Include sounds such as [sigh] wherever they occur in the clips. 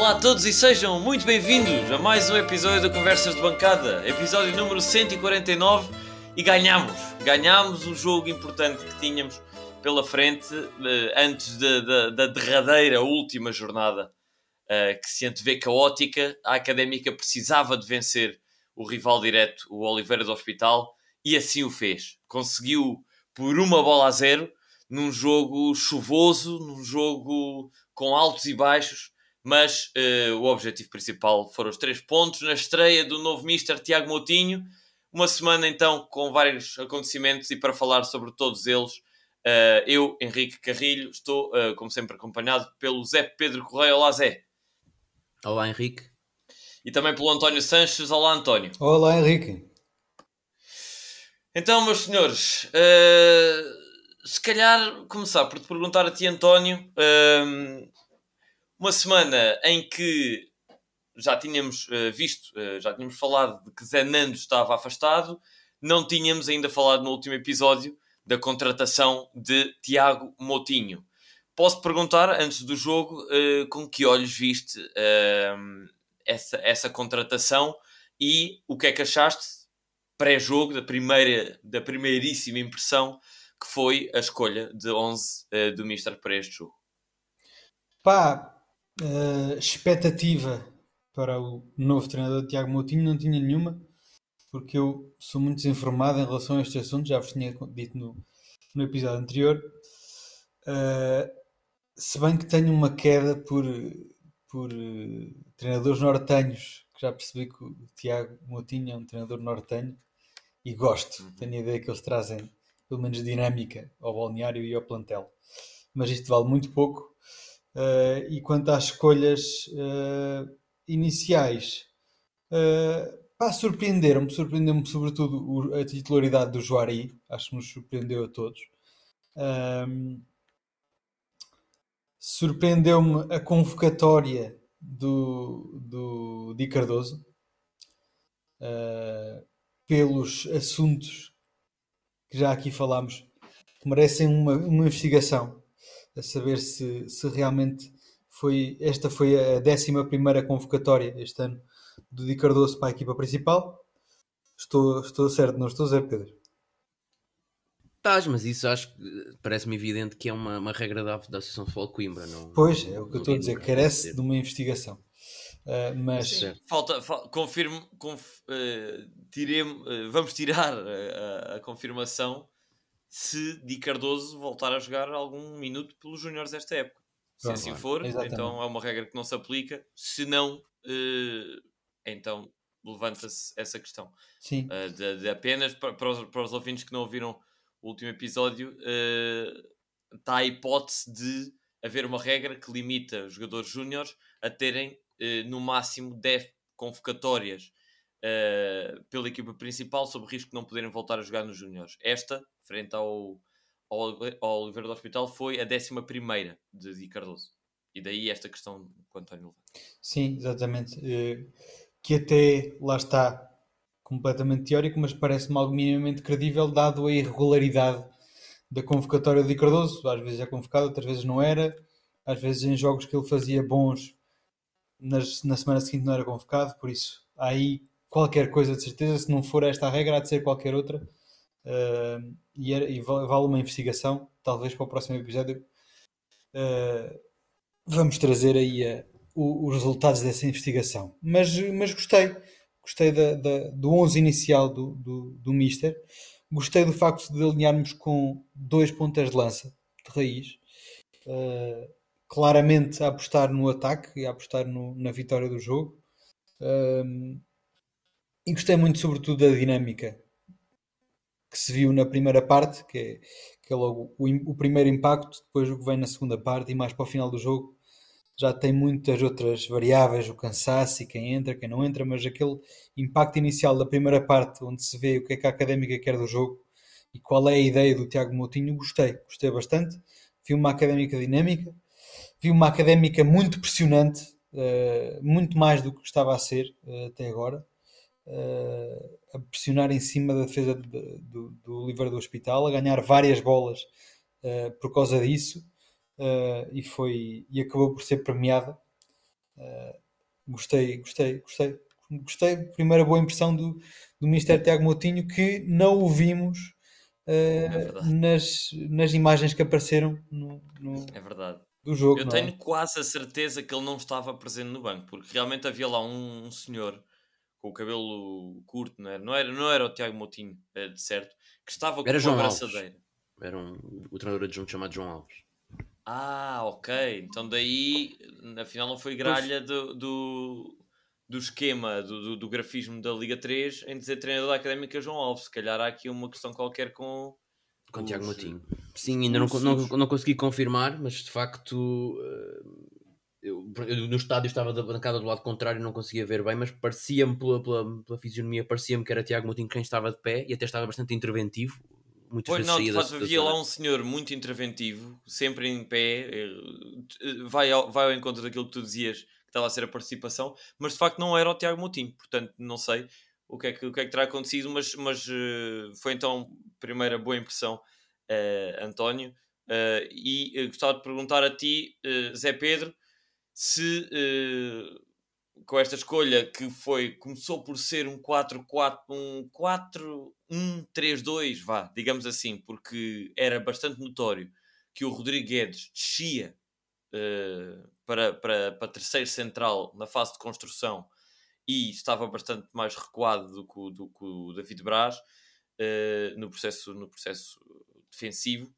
Olá a todos e sejam muito bem-vindos a mais um episódio da Conversas de Bancada, episódio número 149 e ganhamos, ganhamos um jogo importante que tínhamos pela frente eh, antes da, da, da derradeira última jornada eh, que se antevê caótica. A Académica precisava de vencer o rival direto, o Oliveira do Hospital, e assim o fez. Conseguiu por uma bola a zero num jogo chuvoso, num jogo com altos e baixos, mas uh, o objetivo principal foram os três pontos na estreia do novo Mister Tiago Moutinho. Uma semana então com vários acontecimentos e para falar sobre todos eles, uh, eu, Henrique Carrilho, estou, uh, como sempre, acompanhado pelo Zé Pedro Correia. Olá, Zé. Olá, Henrique. E também pelo António Sanches. Olá, António. Olá, Henrique. Então, meus senhores, uh, se calhar começar por te perguntar a ti, António, uh, uma semana em que já tínhamos uh, visto, já tínhamos falado de que Zé Nando estava afastado, não tínhamos ainda falado no último episódio da contratação de Tiago Motinho. Posso perguntar, antes do jogo, com que olhos viste essa, essa contratação e o que é que achaste pré-jogo, da, primeira, da primeiríssima impressão, que foi a escolha de 11 uh, eh, do Mister para este jogo? Pá, uh, expectativa para o novo treinador Tiago Moutinho não tinha nenhuma, porque eu sou muito desinformado em relação a este assunto, já vos tinha dito no, no episódio anterior. Uh, se bem que tenho uma queda por, por uh, treinadores nortenhos, que já percebi que o Tiago Moutinho é um treinador nortenho, e gosto. Uhum. Tenho a ideia que eles trazem pelo menos dinâmica ao balneário e ao plantel. Mas isto vale muito pouco. Uh, e quanto às escolhas uh, iniciais, uh, surpreenderam-me, surpreendeu-me sobretudo a titularidade do Juari, acho que nos surpreendeu a todos. Um, surpreendeu-me a convocatória do, do Di Cardoso. Uh, pelos assuntos que já aqui falámos, que merecem uma, uma investigação, a saber se, se realmente foi, esta foi a 11 primeira convocatória este ano do Di Cardoso para a equipa principal. Estou, estou certo, não estou, Zé Pedro? Estás, mas isso acho que parece-me evidente que é uma, uma regra da, da Associação de Futebol Coimbra. Não, pois, é o que eu estou a dizer, carece de uma investigação. Uh, mas Sim. falta, fa confirmo, conf, uh, tiremos, uh, vamos tirar a, a, confirmação se Di Cardoso voltar a jogar algum minuto pelos Júniores desta época. Se assim for, Exatamente. então é uma regra que não se aplica. Se não, então levanta-se essa questão. Sim. De, de, apenas para, os, para os ouvintes que não ouviram o último episódio, está a hipótese de haver uma regra que limita os jogadores júniores a terem eh, no máximo 10 convocatórias pela equipa principal, sob risco de não poderem voltar a jogar nos Júniores. Esta, frente ao, ao, ao Oliveira do Hospital, foi a 11 de Di Cardoso. E daí esta questão que o António levanta. Sim, exatamente. Uh, que até lá está completamente teórico, mas parece-me algo minimamente credível, dado a irregularidade da convocatória de Di Cardoso. Às vezes é convocado, outras vezes não era. Às vezes em jogos que ele fazia bons nas, na semana seguinte não era convocado, por isso aí qualquer coisa de certeza, se não for esta a regra, há de ser qualquer outra. Uh, e, era, e, vale uma investigação, talvez para o próximo episódio. Uh, vamos trazer aí a, o, os resultados dessa investigação. Mas, mas gostei, gostei da, da, do 11 inicial do, do, do Mister, gostei do facto de alinharmos com dois pontas de lança de raiz. Uh, claramente a apostar no ataque e a apostar no, na vitória do jogo. Um, e gostei muito, sobretudo, da dinâmica que se viu na primeira parte, que é, que é logo o, o, primeiro impacto, depois o que vem na segunda parte e mais para o final do jogo. Já tem muitas outras variáveis, o cansaço e quem entra, quem não entra, mas aquele impacto inicial da primeira parte, onde se vê o que é que a académica quer do jogo e qual é a ideia do Tiago Moutinho, gostei, gostei bastante. Vi uma académica dinâmica, vi uma académica muito pressionante, uh, muito mais do que estava a ser uh, até agora, uh, a pressionar em cima da defesa de, do, do Oliveira do Hospital, a ganhar várias bolas por causa disso, e, foi, e acabou por ser premiada. Uh, gostei, gostei, gostei. Gostei. Primeira boa impressão do, do Ministério Tiago Moutinho que não o vimos uh, é nas, nas imagens que apareceram no, no, é verdade. do jogo. Eu tenho é? quase a certeza que ele não estava presente no banco, porque realmente havia lá um, um senhor com o cabelo curto, não era? Não era, não era o Tiago Moutinho, eh, de certo, que estava com era uma abraçadeira. Era um, o treinador adjunto chamado João Alves. Ah, ok. Então daí, afinal, não foi gralha do, do, do esquema, do, do, do, grafismo da Liga 3 em dizer treinador da Académica João Alves. Se calhar há aqui uma questão qualquer com. Com o Tiago Moutinho. Sim, ainda não, não, não, consegui confirmar, mas de facto. Uh eu, eu, no estádio estava da bancada do lado contrário não conseguia ver bem, mas parecia-me pela, pela, pela fisionomia, parecia-me que era Tiago Moutinho quem estava de pé e até estava bastante interventivo. Muitas pois vezes não, de facto, havia lá um senhor muito interventivo, sempre em pé, eh, vai ao, vai ao encontro daquilo que tu dizias que estava a ser a participação, mas de facto não era o Tiago Moutinho, portanto não sei o que é que, o que, é que terá acontecido, mas, mas uh, foi então primeira boa impressão, uh, António. Uh, e gostava de perguntar a ti, Zé Pedro, se uh, com esta escolha que foi começou por ser um 4-4, um 4-1-3-2, vá, digamos assim, porque era bastante notório que o Rodrigo Guedes descia uh, para, para, para terceiro central na fase de construção e estava bastante mais recuado do que, do que o David Braz uh, no, processo, no processo defensivo.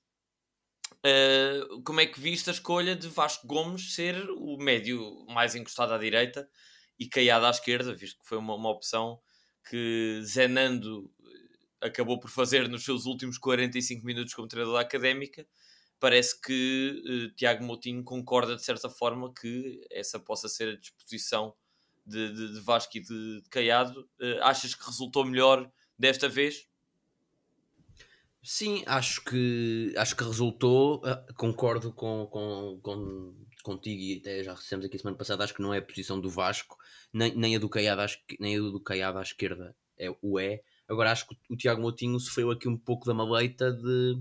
Uh, como é que viste a escolha de Vasco Gomes ser o médio mais encostado à direita e caiado à esquerda, visto que foi uma, uma opção que Zenando acabou por fazer nos seus últimos 45 minutos como treinador da Académica. Parece que uh, Tiago Moutinho concorda de certa forma que essa possa ser a disposição de, de, de Vasco e de, de Caiado. Uh, achas que resultou melhor desta vez? Sim, acho que, acho que resultou. Uh, concordo com, com, com, contigo e até já recebemos aqui semana passada. Acho que não é a posição do Vasco, nem, nem a do Caiado, nem a do Caiado à esquerda é o é. Agora acho que o Tiago Moutinho sofreu aqui um pouco da maleita de,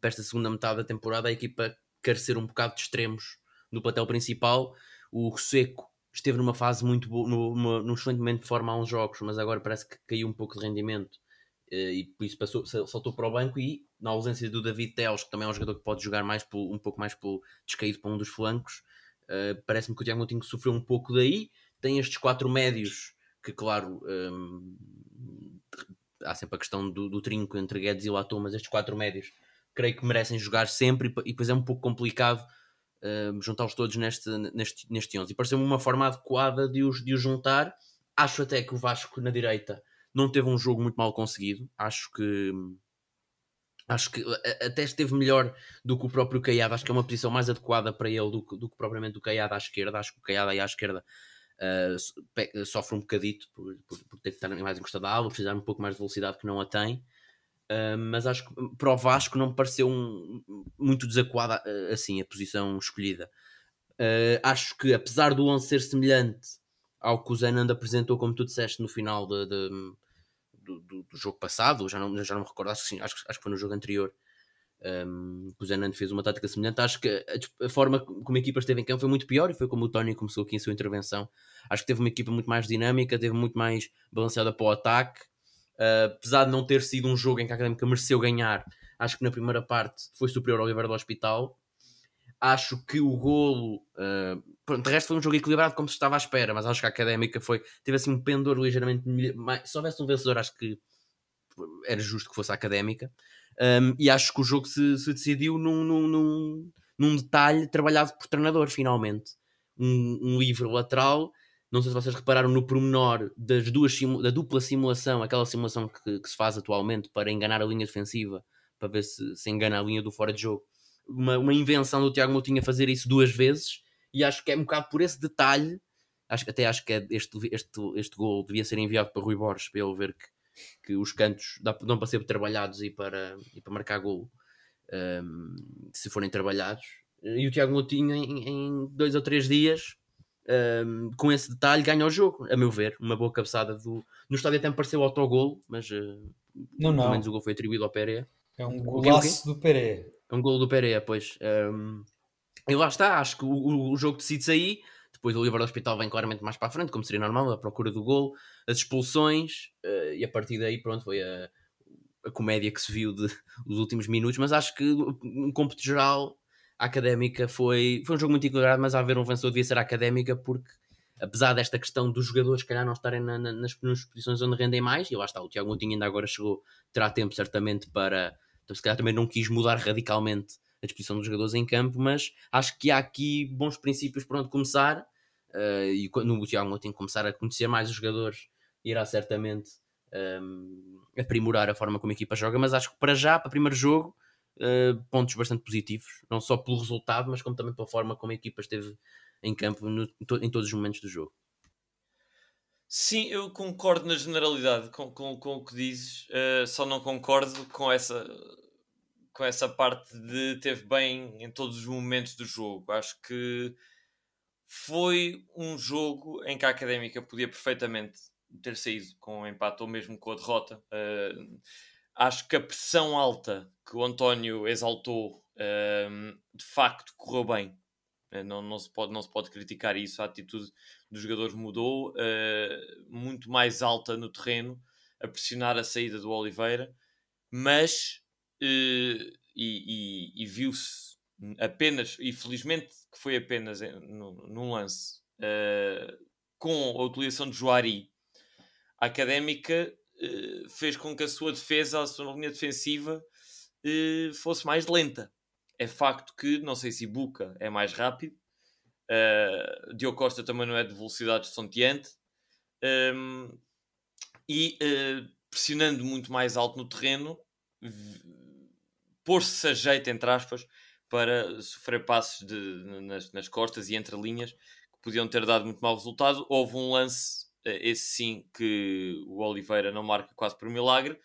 para esta segunda metade da temporada a equipa carecer um bocado de extremos no platel principal. O Seco esteve numa fase muito boa, num excelente momento de forma há uns jogos, mas agora parece que caiu um pouco de rendimento e por isso passou, saltou para o banco e na ausência do David Teles, que também é um jogador que pode jogar mais um pouco mais pelo descaído para um dos flancos, uh, parece-me que o Tiago Moutinho sofreu um pouco daí. Tem estes quatro médios que, claro, um, há sempre a questão do, do trinco entre Guedes e Latou, mas estes quatro médios creio que merecem jogar sempre e, e depois é um pouco complicado uh, juntá-los todos neste, neste, neste 11. E pareceu-me uma forma adequada de os, de os juntar. Acho até que o Vasco na direita não teve um jogo muito mal conseguido. Acho que acho que até esteve melhor do que o próprio Caiado. Acho que é uma posição mais adequada para ele do que, do que propriamente o Caiado à esquerda. Acho que o Caiado aí à esquerda uh, sofre um bocadito por, por, por, ter que estar mais encostado à ala, precisar um pouco mais de velocidade que não a tem. Uh, mas acho que para o Vasco não me pareceu um, muito desacuada uh, assim a posição escolhida. acho que apesar do 11 ser semelhante ao que o Zenand apresentou, como tu disseste, no final de, de, do, do, do, jogo passado, já não, já não me recordo, acho que, sim, acho, acho que foi no jogo anterior. Um, o Zenand fez uma tática semelhante. Acho que a, a, forma como a equipa esteve em campo foi muito pior e foi como o Tony começou aqui em sua intervenção. Acho que teve uma equipa muito mais dinâmica, teve muito mais balanceada para o ataque. Uh, apesar de não ter sido um jogo em que a Académica mereceu ganhar, acho que na primeira parte foi superior ao Oliveira do Hospital. Acho que o golo, uh, de resto foi um jogo equilibrado como se estava à espera, mas acho que a Académica foi, teve assim um pendor ligeiramente mais. Se houvesse um vencedor, acho que era justo que fosse a Académica. Um, e acho que o jogo se, se decidiu num, num, num, num, detalhe trabalhado por treinador, finalmente. Um, um livre lateral. Não sei se vocês repararam no pormenor das duas da dupla simulação, aquela simulação que, que, se faz atualmente para enganar a linha defensiva, para ver se, se engana a linha do fora de jogo uma, uma invenção do Tiago Moutinho a fazer isso duas vezes e acho que é um bocado por esse detalhe acho, até acho que é este, este, este gol devia ser enviado para Rui Borges para ele ver que, que os cantos dão para ser trabalhados e para, e para marcar gol um, se forem trabalhados. E o Tiago Moutinho em, em dois ou três dias um, com esse detalhe ganha o jogo, a meu ver. Uma boa cabeçada do... no estádio até me pareceu autogol mas uh, não, não. pelo menos o gol foi atribuído ao Pereira é um golaço do Pereira um gol do Pereira, pois. Um, e lá está, acho que o, o jogo decide-se aí. Depois o do hospital vem claramente mais para a frente, como seria normal, a procura do gol, as expulsões, uh, e a partir daí, pronto, foi a, a comédia que se viu de, [laughs] dos últimos minutos. Mas acho que, no cômputo geral, a académica foi, foi um jogo muito equilibrado, mas a haver um vencedor devia ser a académica, porque apesar desta questão dos jogadores, calhar, não estarem na, na, nas, nas posições onde rendem mais, e lá está, o Tiago Moutinho ainda agora chegou, terá tempo certamente para. Então, se calhar também não quis mudar radicalmente a disposição dos jogadores em campo, mas acho que há aqui bons princípios para onde começar. Uh, e quando o Tiago Moutinho começar a conhecer mais os jogadores, irá certamente um, ehm, aprimorar a forma como a equipa joga. Mas acho que para já, para o primeiro jogo, uh, pontos bastante positivos, não só pelo resultado, mas como também pela forma como a equipa esteve em campo no, em todos os momentos do jogo. Sim, eu concordo na generalidade com, com, com o que dizes, uh, só não concordo com essa, com essa parte de teve bem em todos os momentos do jogo. Acho que foi um jogo em que a Académica podia perfeitamente ter saído com o um empate ou mesmo com a derrota. Uh, acho que a pressão alta que o António exaltou uh, de facto correu bem. Eh, não, não, se pode, não se pode criticar isso. A atitude dos jogadores mudou, uh, muito mais alta no terreno, a pressionar a saída do Oliveira, mas uh, e, e, e viu-se apenas, e felizmente que foi apenas num lance, uh, com a utilização de Joari, a académica fez com que a sua defesa, a sua linha defensiva, fosse mais lenta. É facto que, não sei se Ibuka é mais rápido, uh, Diogo Costa também não é de velocidade estonteante, um, ehm, e uh, pressionando muito mais alto no terreno, pôr-se a jeito, entre aspas, para sofrer passes de, nas, nas, costas e entre linhas que podiam ter dado muito mau resultado. Houve um lance, uh, esse sim, que o Oliveira não marca quase por milagre,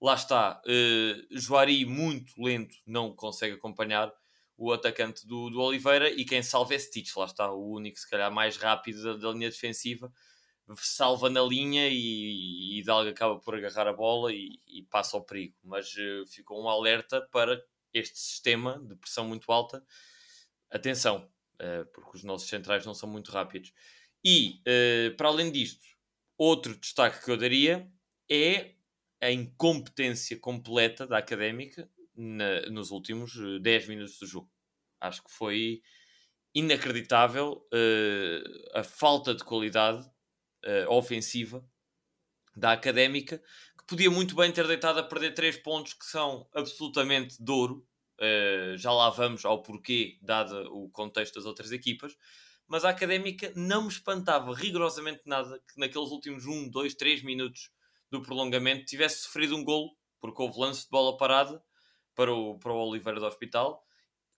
lá está, uh, Joari muito lento, não consegue acompanhar o atacante do, do Oliveira e quem salva é Stitch, lá está, o único se calhar mais rápido da, da linha defensiva, salva na linha e, e Hidalgo acaba por agarrar a bola e, e passa ao perigo, mas uh, ficou um alerta para este sistema de pressão muito alta, atenção, uh, porque os nossos centrais não são muito rápidos. E, uh, para além disto, outro destaque que eu daria é a incompetência completa da académica na, nos últimos 10 eh, minutos do jogo. Acho que foi inacreditável uh, a falta de qualidade uh, ofensiva da académica, que podia muito bem ter deitado a perder 3 pontos que são absolutamente de ouro. Uh, já lá vamos ao porquê, dado o contexto das outras equipas. Mas a académica não me espantava rigorosamente nada que naqueles últimos 1, 2, 3 minutos do prolongamento tivesse sofrido um golo, porque houve lance de bola parada para o, para o Oliveira do Hospital,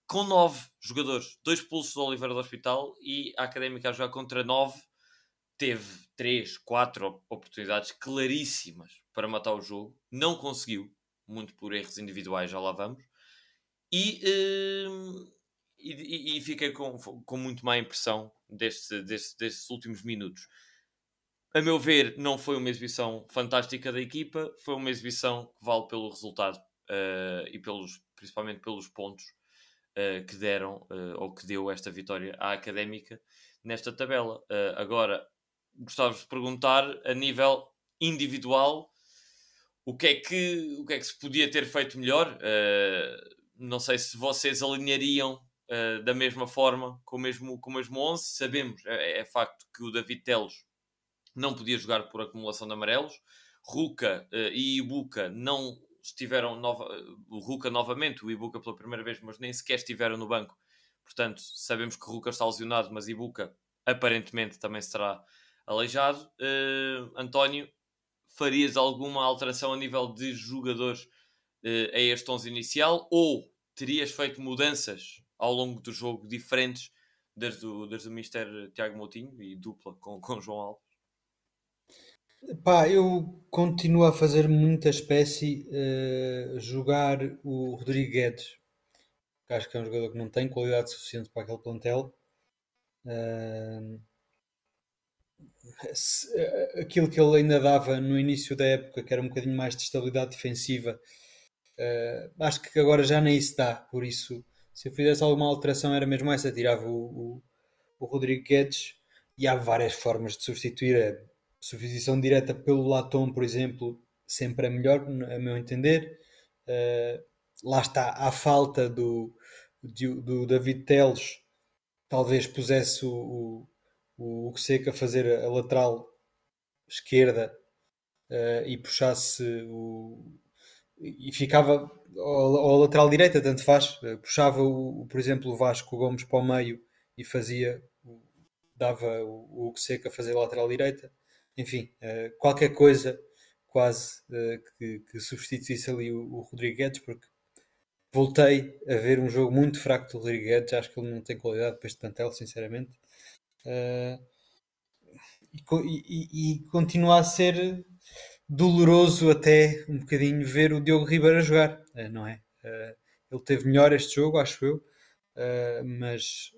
com nove jogadores, dois pulsos do Oliveira do Hospital e a Académica a jogar contra nove. Teve três, quatro oportunidades claríssimas para matar o jogo, não conseguiu, muito por erros individuais, já lá vamos, e, uh, e, e, fiquei com, com muito má impressão deste, deste, destes últimos minutos. A meu ver, não foi uma exibição fantástica da equipa, foi uma exibição que vale pelo resultado e pelos, principalmente pelos pontos uh, que deram uh, ou que deu esta vitória à Académica nesta tabela. agora, gostava de perguntar a nível individual o que é que, o que, é que se podia ter feito melhor. não sei se vocês alinhariam da mesma forma, com o mesmo, com o mesmo 11. Sabemos, é, é facto que o David Teles não podia jogar por acumulação de amarelos. Ruka uh, e Ibuka não estiveram nova, o Ruka novamente, o Ibuka pela primeira vez, mas nem sequer estiveram no banco. Portanto, sabemos que Ruka está lesionado, mas Ibuka aparentemente também será aleijado. Uh, António, farias alguma alteração a nível de jogadores uh, a este 11 inicial ou terias feito mudanças ao longo do jogo diferentes desde o, desde o Mister Tiago Moutinho e dupla com, com João Alves? Pá, eu continuo a fazer muita espécie uh, jogar o Rodrigo Guedes, que acho que é um jogador que não tem qualidade suficiente para aquele plantel. Uh, se, uh, aquilo que ele ainda dava no início da época, que era um bocadinho mais de estabilidade defensiva, acho que agora já nem isso dá. Por isso, se eu fizesse alguma alteração, era mesmo essa: tirava o, o, o Rodrigo Guedes e há várias formas de substituir. A substituição direta pelo Latom, por exemplo, sempre é melhor, a meu entender. Uh, lá está, à falta do, do, do David Teles, talvez pusesse o, o, o Seca a fazer a lateral esquerda uh, e puxasse o. e ficava ao, lateral direita, tanto faz. Uh, puxava, o, por exemplo, o Vasco Gomes para o meio e fazia. dava o, o Seca a fazer a lateral direita. Enfim, uh, qualquer coisa quase que, que, substituísse ali o, o Rodrigues, porque voltei a ver um jogo muito fraco do Rodrigues. Acho que ele não tem qualidade para este plantel, sinceramente. Uh, e, e, e, continua a ser doloroso até um bocadinho ver o Diogo Ribeiro a jogar, uh, não é? Uh, ele teve melhor este jogo, acho eu, mas,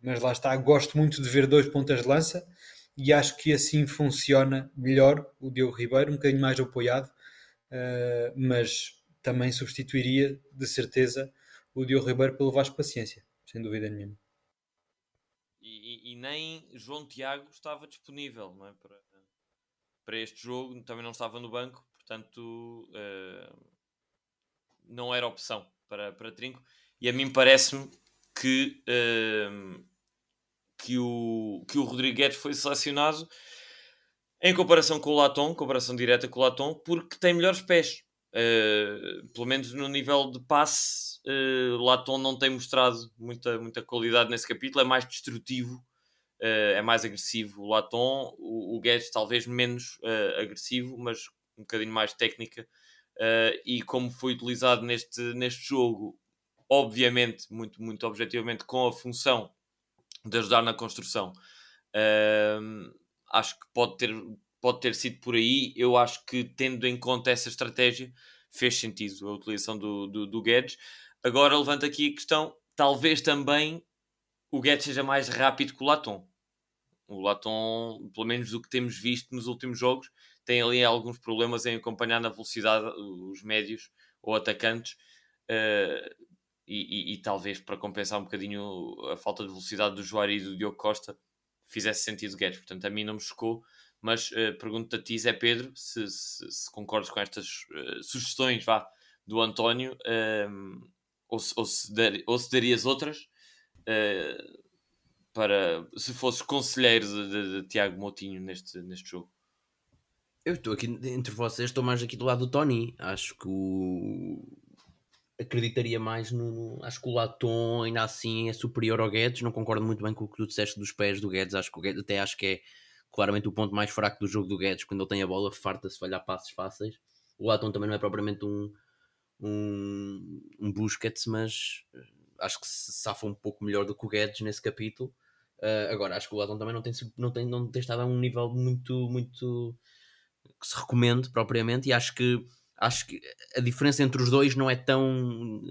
mas lá está. Gosto muito de ver dois pontas de lança e acho que assim funciona melhor o Diogo Ribeiro, um bocadinho mais apoiado, mas também substituiria de certeza o Diogo Ribeiro pelo Vasco Paciência, sem dúvida nenhuma. E, e, nem João Tiago estava disponível não é? para, para este jogo, também não estava no banco, portanto uh, não era opção para, para Trinco. E a mim parece-me que, uh, que, o, que o Rodrigues foi selecionado em comparação com o Latom, comparação direta com o Latom, porque tem melhores pés. Uh, pelo menos no nível de passe, uh, Latom não tem mostrado muita, muita qualidade nesse capítulo, é mais destrutivo, uh, é mais agressivo. O Latom, o, o Guedes talvez menos agressivo, mas um bocadinho mais técnica. e como foi utilizado neste, neste jogo, obviamente, muito, muito objetivamente, com a função de ajudar na construção, acho que pode ter pode ter sido por aí. Eu acho que, tendo em conta essa estratégia, fez sentido a utilização do, do, do Guedes. Agora levanta aqui a questão: talvez também o Guedes seja mais rápido que o Latom. O Latom, pelo menos do que temos visto nos últimos jogos, tem ali alguns problemas em acompanhar na velocidade os médios ou atacantes. Uh, e, e, e, talvez para compensar um bocadinho a falta de velocidade do Joari e do Diogo Costa fizesse sentido Guedes. Portanto, a mim não me chocou mas uh, pergunto a ti, Zé Pedro, se, se, se concordas com estas uh, sugestões vá, do António, uh, ou, se, ou, se dar, ou se darias outras uh, para se fosses conselheiro de, de, de, Tiago Moutinho neste, neste jogo. Eu estou aqui entre vocês, estou mais aqui do lado do Tony. Acho que o acreditaria mais no. Acho que o Latom ainda assim é superior ao Guedes. Não concordo muito bem com o que tu disseste dos pés do Guedes. Acho que o Guedes até acho que é claramente o ponto mais fraco do jogo do Guedes, quando ele tem a bola, farta-se falhar passes fáceis. O Latom também não é propriamente um, um, um Busquets, mas eh, acho que se safa um pouco melhor do que o Guedes nesse capítulo. Uh, agora, acho que o Latom também não tem, não, tem, não tem estado a um nível muito, muito que se recomende propriamente, e acho que acho que a diferença entre os dois não é tão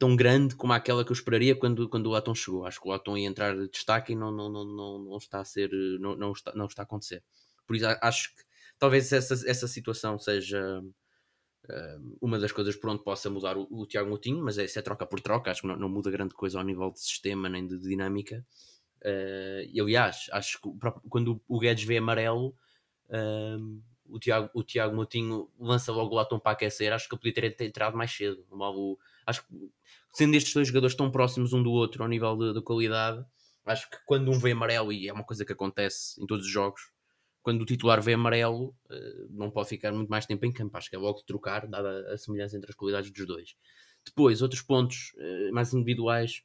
tão grande como aquela que eu esperaria quando, quando o Latom chegou. Acho que o Latom ia entrar de destaque e não, não, não, não, não está a ser, não, não, está, não está a acontecer. Por isso acho que talvez essa, essa situação seja uh, uma das coisas por onde possa mudar o, o Tiago Moutinho, mas é, isso é troca por troca, acho que não, não muda grande coisa ao nível de sistema nem de dinâmica. Uh, e aliás, acho que quando o Guedes vê amarelo, uh, o, Tiago, o Tiago Moutinho lança logo o Latom para aquecer. Acho que ele podia ter entrado mais cedo. Logo, acho que sendo estes dois jogadores tão próximos um do outro ao nível de, qualidade, acho que quando um vê amarelo, e é uma coisa que acontece em todos os jogos, quando o titular vê amarelo, eh, não pode ficar muito mais tempo em campo. Acho que é logo de trocar, dada a semelhança entre as qualidades dos dois. Depois, outros pontos eh, mais individuais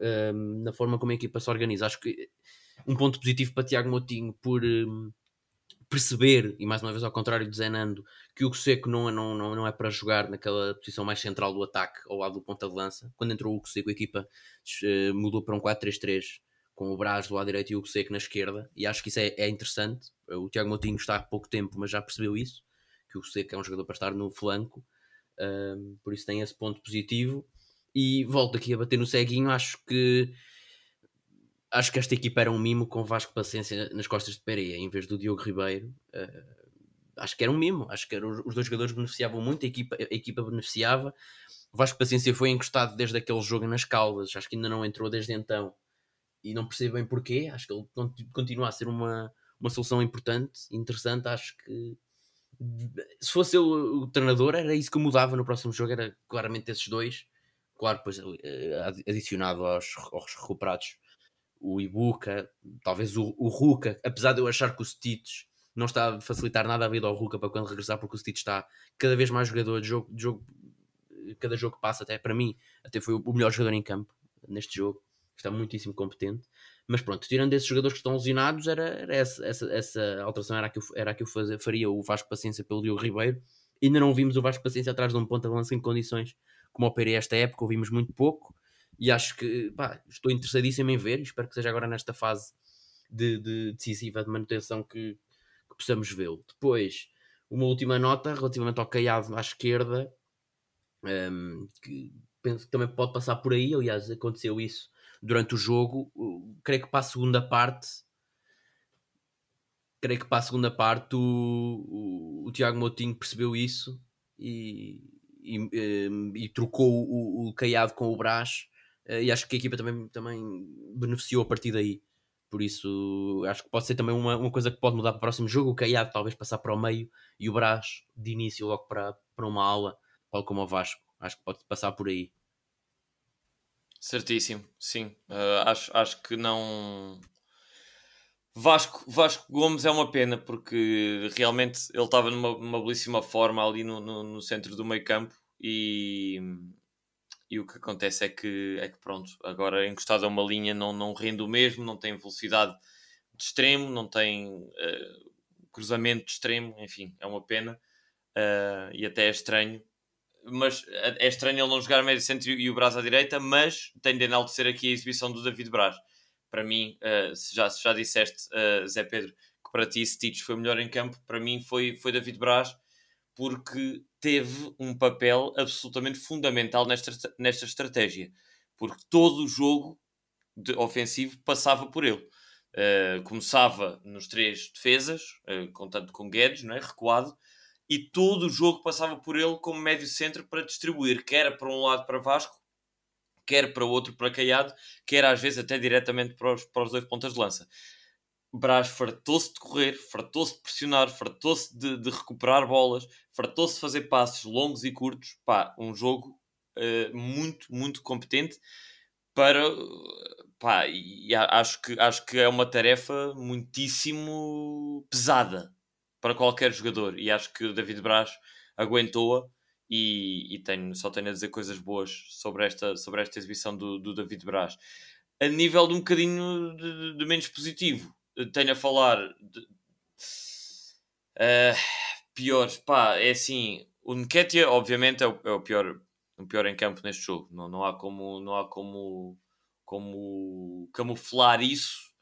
ehm, na forma como a equipa se organiza. Acho que um ponto positivo para Tiago Motinho por perceber, e mais uma vez ao contrário de Zenando, que o Seco não, é, não, não, não é para jogar naquela posição mais central do ataque, ao lado do ponta de lança. Quando entrou o Seco, a equipa uh, mudou para um 4-3-3, com o Braz do lado direito e o Seco na esquerda, e acho que isso é, é interessante. O Tiago Moutinho está há pouco tempo, mas já percebeu isso, que o Seco é um jogador para estar no flanco, por isso tem esse ponto positivo. E volto aqui a bater no ceguinho, acho que acho que esta equipa era um mimo com Vasco Paciência nas costas de Pereira em vez do Diogo Ribeiro. Uh, acho que era um mimo, acho que era, os dois jogadores beneficiavam muito, a equipa, a equipa beneficiava. O Vasco Paciência foi encostado desde aquele jogo nas Caldas, acho que ainda não entrou desde então. e não percebo bem porquê. Acho que ele continua a ser uma, uma solução importante, interessante. Acho que se fosse eu o treinador, era isso que mudava no próximo jogo. Era claramente esses dois, claro, depois eh, adicionado aos, aos recuperados o Ibuka, talvez o, o Ruka, apesar de eu achar que o Stitch não está a facilitar nada a vida ao Ruka para quando regressar, porque o Stitch está cada vez mais jogador de jogo, de jogo cada jogo que passa, até para mim, até foi o melhor jogador em campo neste jogo, está muitíssimo competente. Mas pronto, tirando esses jogadores que estão lesionados, era, era essa, essa, essa, alteração era a que eu, era a que eu faria o Vasco Paciência pelo Diogo Ribeiro. Ainda não vimos o Vasco Paciência atrás de um ponta de lança em condições como operei esta época, ouvimos muito pouco e acho que pá, estou interessadíssimo em ver e espero que seja agora nesta fase de, de decisiva de manutenção que, que possamos vê-lo. Depois, uma última nota relativamente ao Caiado à esquerda, um, que penso que também pode passar por aí, aliás, aconteceu isso durante o jogo. creio que para a segunda parte, creio que para a segunda parte o, o, o Tiago Moutinho percebeu isso e, e, um, e trocou o, o Caiado com o Brás. Uh, e acho que a equipa também, também beneficiou a partir daí. Por isso, acho que pode ser também uma, uma coisa que pode mudar para o próximo jogo. O Caiado talvez passar para o meio e o Brás de início logo para, para uma aula, tal como o Vasco. Acho que pode passar por aí. Certíssimo, sim. Uh, acho, acho que não. Vasco, Vasco Gomes é uma pena porque realmente ele estava numa, numa belíssima forma ali no, no, no, centro do meio campo e, e o que acontece é que, é que pronto, agora encostado a uma linha não, não rende o mesmo, não tem velocidade de extremo, não tem uh, cruzamento de extremo, enfim, é uma pena uh, e até é estranho mas é estranho ele não jogar médio centro e o Braz à direita, mas tem de enaltecer aqui a exibição do David Braz. Para mim, uh, se, já, se já disseste, Zé Pedro, que para ti Stitch foi o melhor em campo, para mim foi, foi David Braz, porque teve um papel absolutamente fundamental nesta, nesta estratégia. Porque todo o jogo ofensivo passava por ele. Uh, começava nos três defesas, uh, contando com Guedes, não é? recuado, e todo o jogo passava por ele como médio centro para distribuir, quer para um lado para Vasco, quer para o outro para Caiado, quer às vezes até diretamente para os, para os dois pontas de lança. Braz fartou-se de correr, fartou-se de pressionar, fartou-se de, de, recuperar bolas, fartou-se de fazer passos longos e curtos. Pá, um jogo uh, muito, muito competente para. Pá, e acho que, acho que é uma tarefa muitíssimo pesada para qualquer jogador. E acho que o David Braz aguentou-a e, e tenho, só tenho a dizer coisas boas sobre esta, sobre esta exibição do, do David Braz. A nível de um bocadinho de, de menos positivo, tenho a falar de, uh, piores. Pá, é assim, o Nketiah obviamente é o, é o, pior, o pior em campo neste jogo. Não, não há como, não há como, como camuflar isso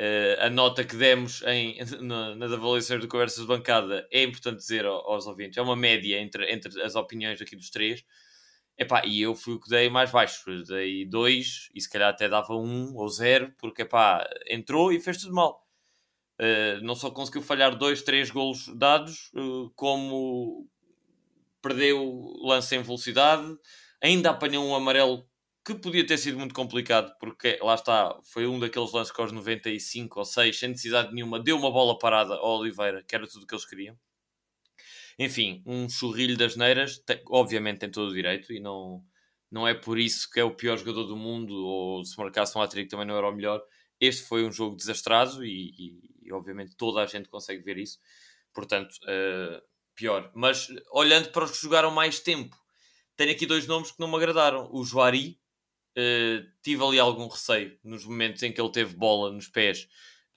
Uh, a nota que demos em, [laughs] na, nas avaliações de conversas de bancada é importante dizer aos, ouvintes, é uma média entre, entre as opiniões aqui dos três. Epá, e eu fui o que dei mais baixo, dei dois e se calhar até dava um ou zero, porque epá, entrou e fez tudo mal. Uh, não só conseguiu falhar dois, três golos dados, uh, como perdeu lance em velocidade, ainda apanhou um amarelo que podia ter sido muito complicado, porque lá está, foi um daqueles lances que aos 95 ou 6, sem necessidade nenhuma, deu uma bola parada ao Oliveira, que era tudo o que eles queriam. Enfim, um churrilho das neiras, tem, obviamente tem todo o direito, e não, não é por isso que é o pior jogador do mundo, ou se marcasse um hat também não era o melhor. Este foi um jogo desastrado e, e, e obviamente toda a gente consegue ver isso. Portanto, uh, pior. Mas olhando para os que jogaram mais tempo, tenho aqui dois nomes que não me agradaram. O Joari, Uh, tive ali algum receio nos momentos em que ele teve bola nos pés,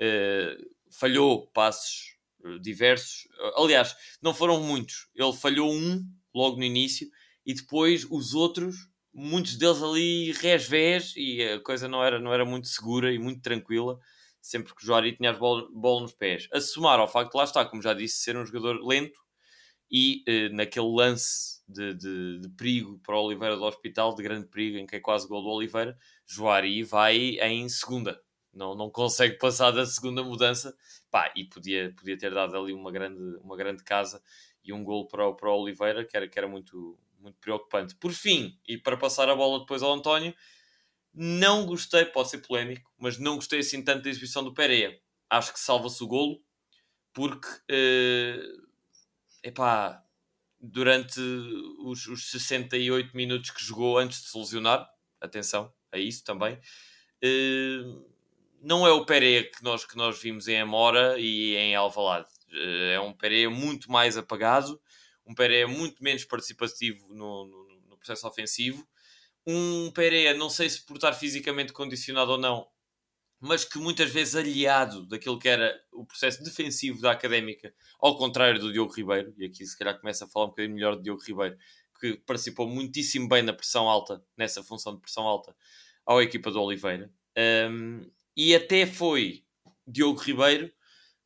uh, falhou passes diversos. aliás, não foram muitos, ele falhou um logo no início e depois os outros, muitos deles ali resvés e a coisa não era, não era muito segura e muito tranquila. Sempre que o Joari tinha a bola, bola nos pés, a somar ao facto lá está, como já disse, ser um jogador lento e naquele lance de, de, de, perigo para Oliveira do Hospital, de grande perigo, em que é quase gol do Oliveira, Joari vai em segunda. Não, não consegue passar da segunda mudança. Pá, e podia, podia ter dado ali uma grande, uma grande casa e um gol para o, para o Oliveira, que era, que era muito, muito preocupante. Por fim, e para passar a bola depois ao António, Não gostei, pode ser polémico, mas não gostei assim tanto da exibição do Pereira. Acho que salva-se o golo, porque uh, epá, durante os, os 68 minutos que jogou antes de se lesionar, atenção a isso também, uh, não é o Pereira que nós, que nós vimos em Amora e em Alvalade. Uh, é um Pereira muito mais apagado, um Pereira muito menos participativo no, no, no processo ofensivo um Pereira, não sei se por estar fisicamente condicionado ou não, mas que muitas vezes aliado daquilo que era o processo defensivo da Académica, ao contrário do Diogo Ribeiro, e aqui se calhar começa a falar um bocadinho melhor do Diogo Ribeiro, que participou muitíssimo bem na pressão alta, nessa função de pressão alta, à equipa do Oliveira. Um, e até foi Diogo Ribeiro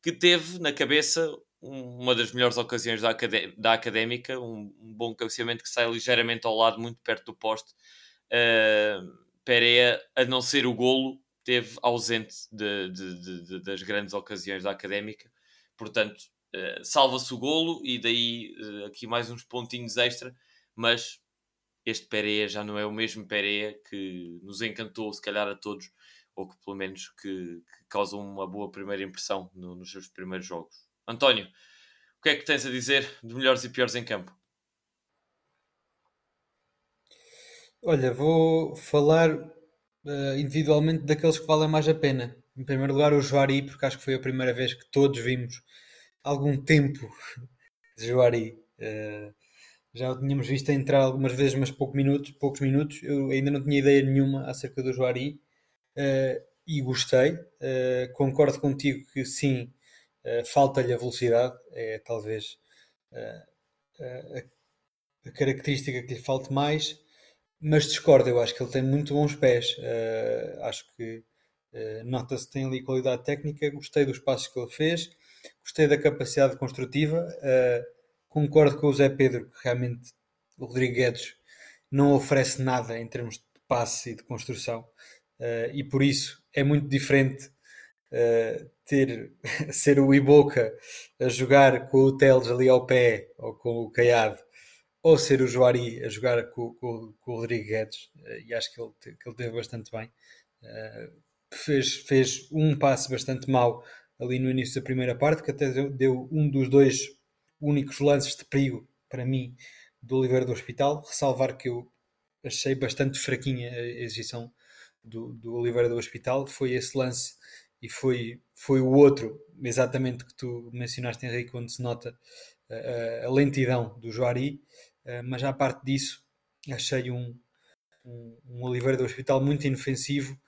que teve na cabeça uma das melhores ocasiões da, da Académica, um, um bom cabeceamento que sai ligeiramente ao lado, muito perto do poste, Uh, Pereira, a não ser o golo, teve ausente de, de, de, das grandes ocasiões da Académica. Portanto, uh, salva-se o golo e daí uh, aqui mais uns pontinhos extra, mas este Pereira já não é o mesmo Pereira que nos encantou, se calhar a todos, ou que pelo menos que, que causou uma boa primeira impressão no, nos seus primeiros jogos. António, o que é que tens a dizer de melhores e piores em campo? Olha, vou falar uh, individualmente daqueles que valem mais a pena. Em primeiro lugar, o Joari, porque acho que foi a primeira vez que todos vimos algum tempo [laughs] de Joari. Uh, já o tínhamos visto entrar algumas vezes, mas poucos minutos, poucos minutos. Eu ainda não tinha ideia nenhuma acerca do Joari uh, e gostei. concordo contigo que sim, falta-lhe a velocidade, é talvez a, característica que lhe falte mais mas discordo, eu acho que ele tem muito bons pés. Uh, acho que uh, nota-se que tem ali qualidade técnica. Gostei dos passos que ele fez, gostei da capacidade construtiva. Uh, concordo com o Zé Pedro que realmente o Rodrigo Guedes não oferece nada em termos de passe e de construção, e por isso é muito diferente. ter [laughs] ser o Iboca a jogar com o Teles ali ao pé ou com o Caiado ou ser o Joari a jogar com, com, com o Rodrigo Guedes, eh, e acho que ele, que ele teve bastante bem. Uh, fez, fez um passe bastante mau ali no início da primeira parte, que até deu, deu, um dos dois únicos lances de perigo para mim do Oliveira do Hospital. Ressalvar que eu achei bastante fraquinha a exibição do, do Oliveira do Hospital. Foi esse lance e foi, foi o outro, exatamente que tu mencionaste, Henrique, quando se nota a, a lentidão do Joari. Eh, mas à parte disso, achei um, um, um Oliveira do Hospital muito inofensivo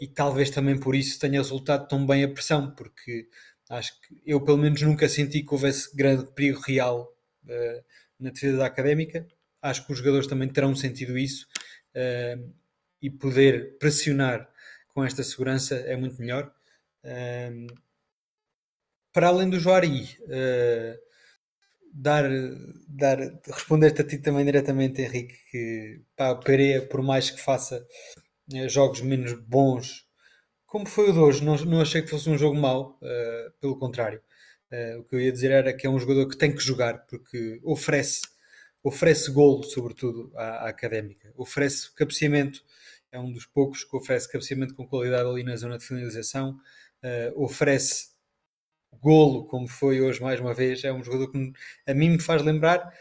e talvez também por isso tenha resultado tão bem a pressão, porque acho que eu pelo menos nunca senti que houvesse grande perigo real na defesa da académica. Acho que os jogadores também terão sentido isso uh, e poder pressionar com esta segurança é muito melhor. para além do Joari, dar, dar responder-te a ti também diretamente, Henrique, que pá, o Pereira, por mais que faça eh, jogos menos bons, como foi o de hoje, não, não achei que fosse um jogo mau, uh, pelo contrário. Uh, o que eu ia dizer era que é um jogador que tem que jogar, porque oferece, oferece golo, sobretudo, à, à académica. Oferece cabeceamento, é um dos poucos que oferece cabeceamento com qualidade ali na zona de finalização. Uh, oferece golo, como foi hoje mais uma vez, é um jogador que a mim me faz lembrar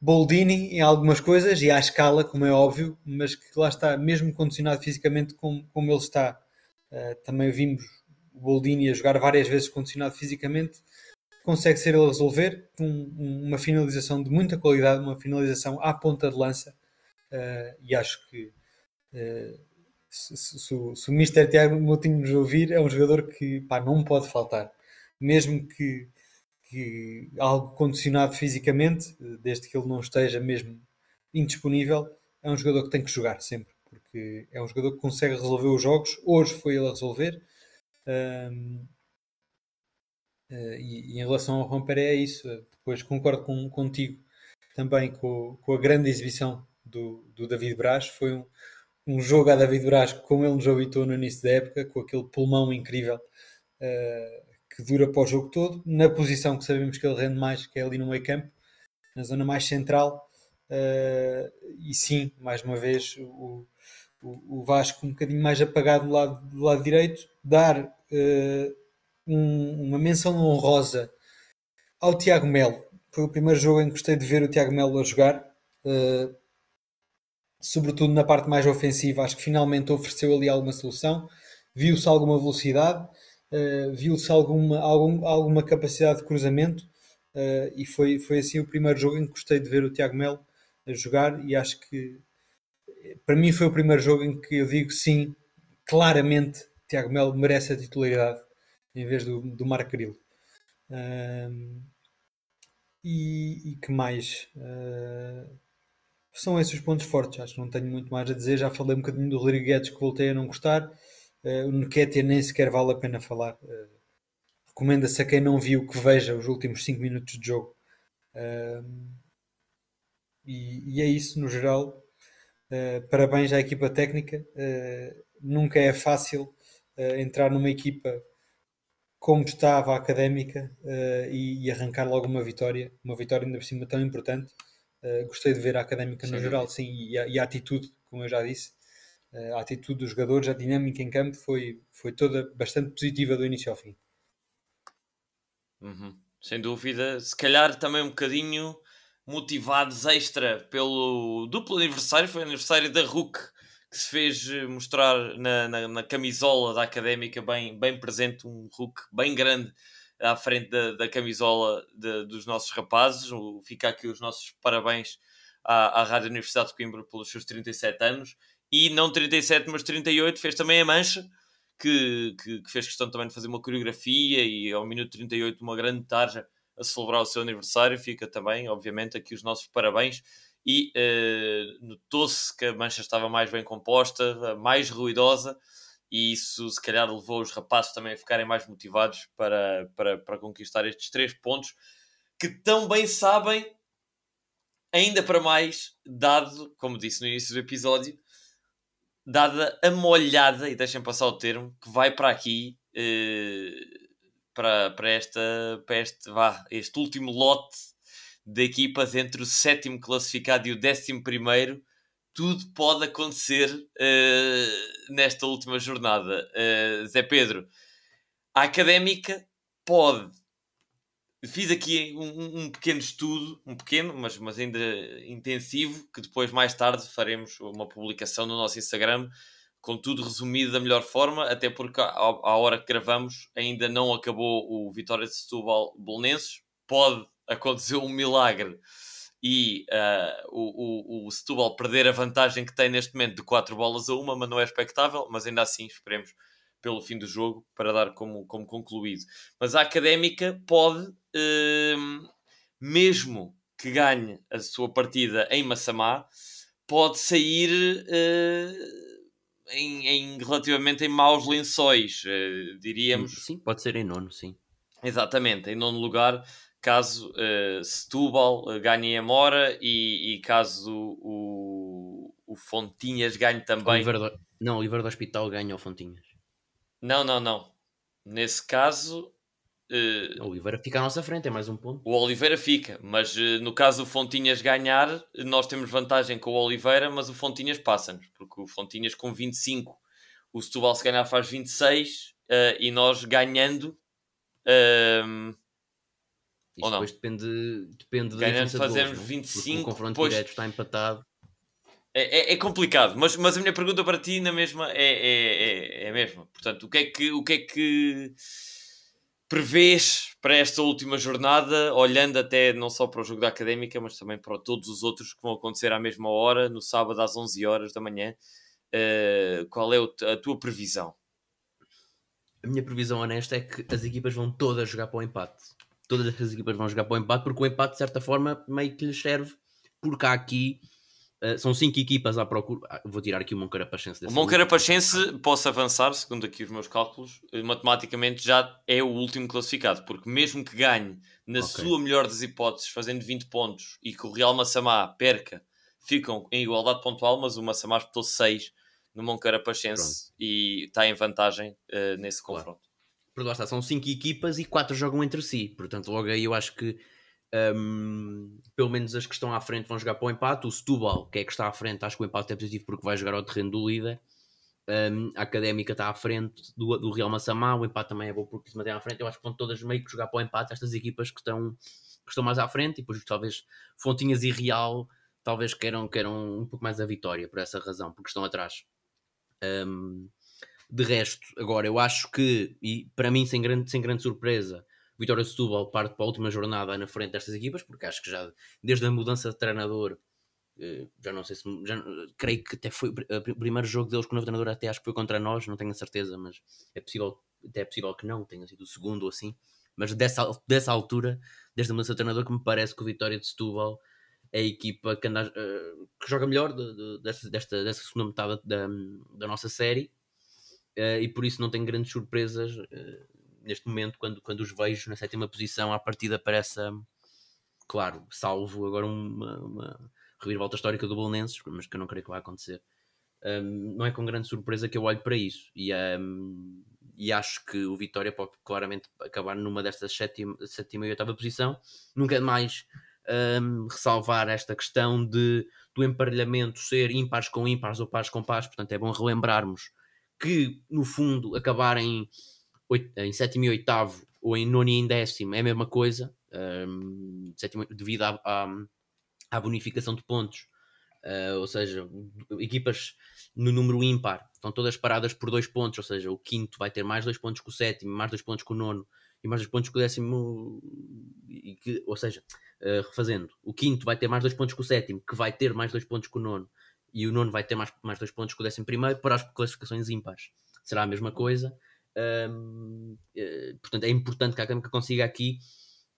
Boldini em algumas coisas e à escala, como é óbvio, mas que lá está, mesmo condicionado fisicamente como, como ele está. Uh, também vimos o Boldini a jogar várias vezes condicionado fisicamente, consegue ser ele a resolver com um, uma finalização de muita qualidade, uma finalização à ponta de lança, uh, e acho que uh, se, se, se, se, o Mister Tiago Moutinho nos ouvir, é um jogador que pá, não pode faltar mesmo que, que algo condicionado fisicamente, desde que ele não esteja mesmo indisponível, é um jogador que tem que jogar sempre, porque é um jogador que consegue resolver os jogos. Hoje foi ele a resolver. Um, eh, e, e, em relação ao Romper é isso. Depois concordo com, contigo também com, com a grande exibição do, do David Braz. Foi um, um jogo a David Braz como ele nos habitou no início da época, com aquele pulmão incrível. Uh, que dura para o jogo todo, na posição que sabemos que ele rende mais, que é ali no meio campo, na zona mais central. Uh, e sim, mais uma vez, o, o, o Vasco um bocadinho mais apagado do lado, do lado direito, dar uh, um, uma menção honrosa ao Tiago Melo. Foi o primeiro jogo em que gostei de ver o Tiago Melo a jogar, uh, sobretudo na parte mais ofensiva. Acho que finalmente ofereceu ali alguma solução, viu-se alguma velocidade, uh, viu-se alguma, algum, alguma capacidade de cruzamento. e foi, foi assim o primeiro jogo em que gostei de ver o Tiago Melo a jogar e acho que para mim foi o primeiro jogo em que eu digo sim, claramente Tiago Melo merece a titularidade em vez do, do Marco. Um, e, e, que mais? Uh, são esses os pontos fortes, acho que não tenho muito mais a dizer. Já falei um bocadinho do Rodrigues que voltei a não gostar. Uh, o Nketiah nem sequer vale a pena falar. Uh, Recomenda-se a quem não viu que veja os últimos 5 minutos de jogo. E, e, é isso, no geral. Uh, parabéns à equipa técnica. Uh, nunca é fácil uh, entrar numa equipa como estava a académica e, e, arrancar logo uma vitória, uma vitória ainda por cima tão importante. Gostei de ver a académica no sim, geral, sim, e a, e a, atitude, como eu já disse, a atitude dos jogadores, a dinâmica em campo foi, foi toda bastante positiva do início ao fim. Uhum. Sem dúvida, se calhar também um bocadinho motivados extra pelo duplo aniversário, foi o aniversário da RUC, que se fez eh, mostrar na, na, na camisola da académica, bem, bem presente, um RUC bem grande à frente da, da camisola de, dos nossos rapazes. Fica aqui os nossos parabéns à, à Rádio Universidade de Coimbra pelos seus 37 anos. E não 37, mas 38, fez também a Mancha, que, que, que, fez questão também de fazer uma coreografia e ao minuto 38 uma grande tarja a celebrar o seu aniversário. Fica também, obviamente, aqui os nossos parabéns. E uh, notou-se que a mancha estava mais bem composta, mais ruidosa, e isso se calhar levou os rapazes também a ficarem mais motivados para, para, para conquistar estes três pontos que tão bem sabem, ainda para mais, dado, como disse no início do episódio, dada a molhada, e deixem passar o termo, que vai para aqui. Uh, para, para, esta, para este, vá, este último lote de equipas entre o sétimo classificado e o décimo primeiro, tudo pode acontecer uh, nesta última jornada. Uh, Zé Pedro, a académica pode. Fiz aqui um, um, pequeno estudo, um pequeno, mas, mas ainda intensivo, que depois, mais tarde, faremos uma publicação no nosso Instagram com tudo resumido da melhor forma, até porque à, hora que gravamos ainda não acabou o Vitória de Setúbal Bolonenses. Pode acontecer um milagre e uh, o, o, o Setúbal perder a vantagem que tem neste momento de 4 bolas a uma, mas não é expectável, mas ainda assim esperemos pelo fim do jogo para dar como, como concluído. Mas a Académica pode, uh, mesmo que ganhe a sua partida em Massamá, pode sair... Uh, em, em, relativamente em maus lençóis, uh, diríamos. Sim, pode ser em nono, sim. Exatamente, em nono lugar, caso uh, Setúbal uh, ganhe a Mora e, e caso o, o, Fontinhas ganhe também. O do... Não, o Oliveira do Hospital ganha o Fontinhas. Não, não, não. Nesse caso, Uh, o Oliveira fica à nossa frente, é mais um ponto. O Oliveira fica, mas uh, no caso do Fontinhas ganhar, nós temos vantagem com o Oliveira, mas o Fontinhas passa-nos, porque o Fontinhas com 25, o Setúbal se ganhar faz 26 uh, eh, e nós ganhando. Uh, Não? depois depende, depende ganhando fazemos gols, 25. o confronto depois... direto está empatado. É, é, é, complicado, mas, mas a minha pergunta para ti na mesma é, é, é, é a mesma. Portanto, o que é que. O que, é que prevês para esta última jornada, olhando até não só para o jogo da Académica, mas também para todos os outros que vão acontecer à mesma hora, no sábado às 11 horas da manhã, uh, qual é a tua previsão? A minha previsão honesta é que as equipas vão todas jogar para o empate. Todas as equipas vão jogar para o empate, porque o empate, de certa forma, meio que lhes serve, porque há aqui Uh, são cinco equipas à procura. Ah, vou tirar aqui o Moncarapachense. O Moncarapachense, posso avançar, segundo aqui os meus cálculos, uh, matematicamente já é o último classificado, porque mesmo que ganhe, na okay. sua melhor das hipóteses, fazendo 20 pontos e que o Real Massamá perca, ficam em igualdade pontual, mas o Massamá espetou 6 no Moncarapachense e está em vantagem uh, nesse confronto. Claro. Por lá está, são cinco equipas e quatro jogam entre si, portanto, logo aí eu acho que Um, pelo menos as que estão à frente vão jogar para o empate. O Setúbal, que é que está à frente, acho que o empate é positivo porque vai jogar ao terreno do líder. Um, a Académica está à frente do, do Real Massamá, o empate também é bom porque se mantém à frente. Eu acho que vão todas meio que jogar para o empate, estas equipas que estão, que estão mais à frente, e depois talvez Fontinhas e Real talvez queiram, queiram um pouco mais a vitória por essa razão, porque estão atrás. Um, de resto, agora eu acho que, e para mim, sem grande, sem grande surpresa, Vitória de Setúbal parte para a última jornada na frente destas equipas, porque acho que já desde a mudança de treinador, eh, já não sei se. Já, creio que até foi o primeiro jogo deles com o novo treinador, até acho que foi contra nós, não tenho a certeza, mas é possível, até é possível que não, tenha sido o segundo ou assim. Mas dessa, dessa altura, desde a mudança de treinador, que me parece que o Vitória de Setúbal é a equipa que, anda, uh, que joga melhor de, de, desta, desta, desta segunda metade da, da nossa série. Uh, e por isso não tenho grandes surpresas uh, neste momento quando, quando os vejo na sétima posição, à partida parece, claro, salvo agora uma, uma reviravolta histórica do Bolonenses, mas que eu não creio que vai acontecer. Um, não é com grande surpresa que eu olho para isso e, um, e acho que o Vitória pode claramente acabar numa destas sétima, sétima e oitava posição. Nunca mais um, ressalvar esta questão de, do emparelhamento ser ímpares com ímpares ou pares com pares, portanto é bom relembrarmos que no fundo acabarem em sétimo e oitavo ou em nono e em décimo é a mesma coisa, um, sétimo, devido à, à, à, bonificação de pontos. Uh, ou seja, equipas no número ímpar estão todas paradas por dois pontos, ou seja, o quinto vai ter mais dois pontos que o sétimo, mais dois pontos que o nono e mais dois pontos que o décimo, que, ou seja, uh, refazendo, o quinto vai ter mais dois pontos que o sétimo, que vai ter mais dois pontos que o nono, e o nono vai ter mais, mais dois pontos que o décimo primeiro para as classificações ímpares. Será a mesma coisa, um, eh, portanto, é importante que a Académica consiga aqui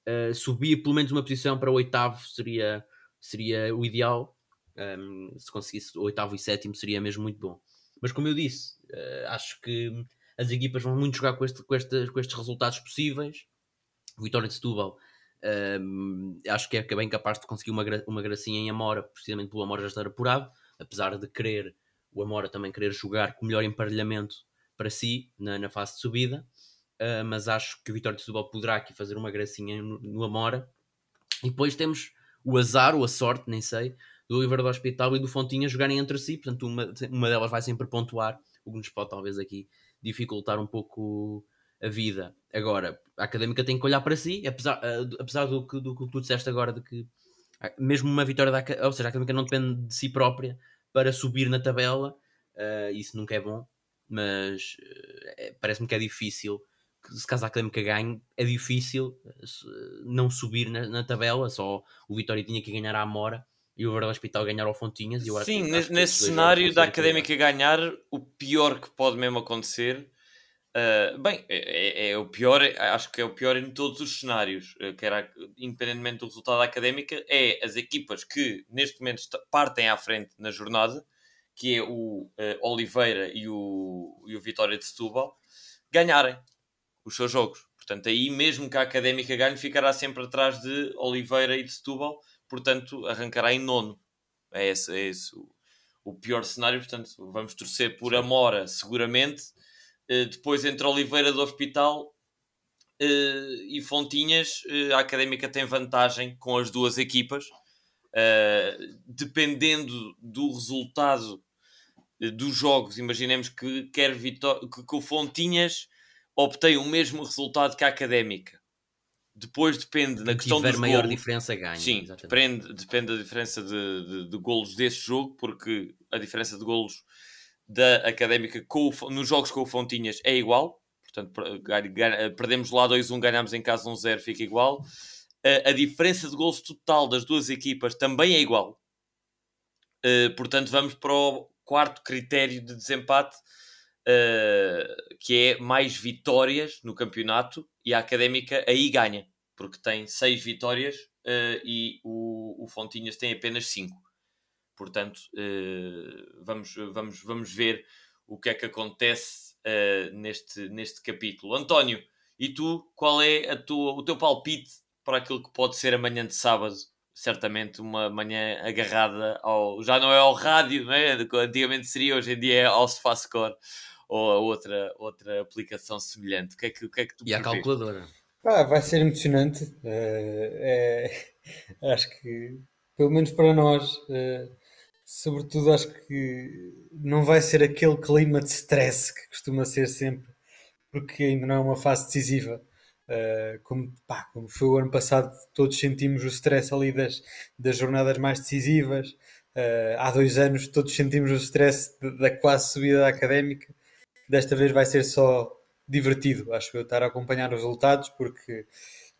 uh, subir pelo menos uma posição para o oitavo, seria, seria o ideal. Um, se conseguisse o oitavo e sétimo, seria mesmo muito bom. Mas, como eu disse, uh, acho que as equipas vão muito jogar com, este, com, este, com estes resultados possíveis. Vitória de Setúbal, um, acho que é bem capaz de conseguir uma, uma gracinha em Amora, precisamente pelo Amora já estar apurado, apesar de querer o Amora também querer jogar com melhor emparelhamento para si na, na fase de subida, uh, mas acho que o Vitória de Setúbal poderá aqui fazer uma gracinha no, no, Amora. E depois temos o azar, ou a sorte, nem sei, do Oliveira do Hospital e do Fontinha jogarem entre si, portanto uma, uma delas vai sempre pontuar, o que nos pode talvez aqui dificultar um pouco a vida. Agora, a académica tem que olhar para si, apesar, uh, apesar do, que, do que tu disseste agora, de que mesmo uma vitória da ou seja, a académica não depende de si própria para subir na tabela, uh, isso nunca é bom mas uh, parece-me que é difícil. Se caso a Académica ganhe, é difícil uh, não subir na, na, tabela. Só o Vitória tinha que ganhar à Amora e o Verde Hospital ganhar ao Fontinhas. Sim, acho, nesse cenário da Académica ganhar, o pior que pode mesmo acontecer. Uh, bem, é, é, é, o pior, acho que é o pior em todos os cenários, que era, independentemente do resultado da académica, é as equipas que neste momento partem à frente na jornada que é o uh, Oliveira e o, e o Vitória de Setúbal, ganharem os seus jogos. Portanto, aí mesmo que a Académica ganhe, ficará sempre atrás de Oliveira e de Setúbal, portanto, arrancará em nono. É esse, é esse o, o pior cenário. Portanto, vamos torcer por Amora, seguramente. Uh, depois, entre Oliveira do Hospital uh, e Fontinhas, a Académica tem vantagem com as duas equipas. Dependendo do resultado eh, dos jogos, imaginemos que, quer Vitó que, que o Fontinhas obtém o mesmo resultado que a Académica. Depois depende na questão tiver maior golos. diferença ganha. Sim, depende, depende da diferença de, de, de golos desse jogo, porque a diferença de golos da Académica com o, nos jogos com o Fontinhas é igual. Portanto, perdemos lá 2-1, ganhamos em casa 1-0, fica igual. A, diferença de golos total das duas equipas também é igual. Portanto, vamos para o, quarto critério de desempate, que é mais vitórias no campeonato, e a Académica aí ganha, porque tem seis vitórias e o, o Fontinhas tem apenas cinco. Portanto, uh, vamos, vamos, vamos ver o que é que acontece neste, neste capítulo. António, e tu, qual é a tua, o teu palpite para aquilo que pode ser amanhã de sábado certamente uma manhã agarrada ao. Já não é ao rádio, não é? Antigamente seria, hoje em dia é ao SofaScore ou a outra, outra aplicação semelhante. O que é que, o que, é que tu E a calculadora. Ah, vai ser emocionante. Uh, é, [laughs] acho que, pelo menos para nós, uh, sobretudo, acho que não vai ser aquele clima de stress que costuma ser sempre, porque ainda não é uma fase decisiva. Uh, como, pá, como foi o ano passado, todos sentimos o stress ali das, das jornadas mais decisivas. Uh, há dois anos, todos sentimos o stress da quase subida académica. Desta vez vai ser só divertido, acho eu, estar a acompanhar os resultados, porque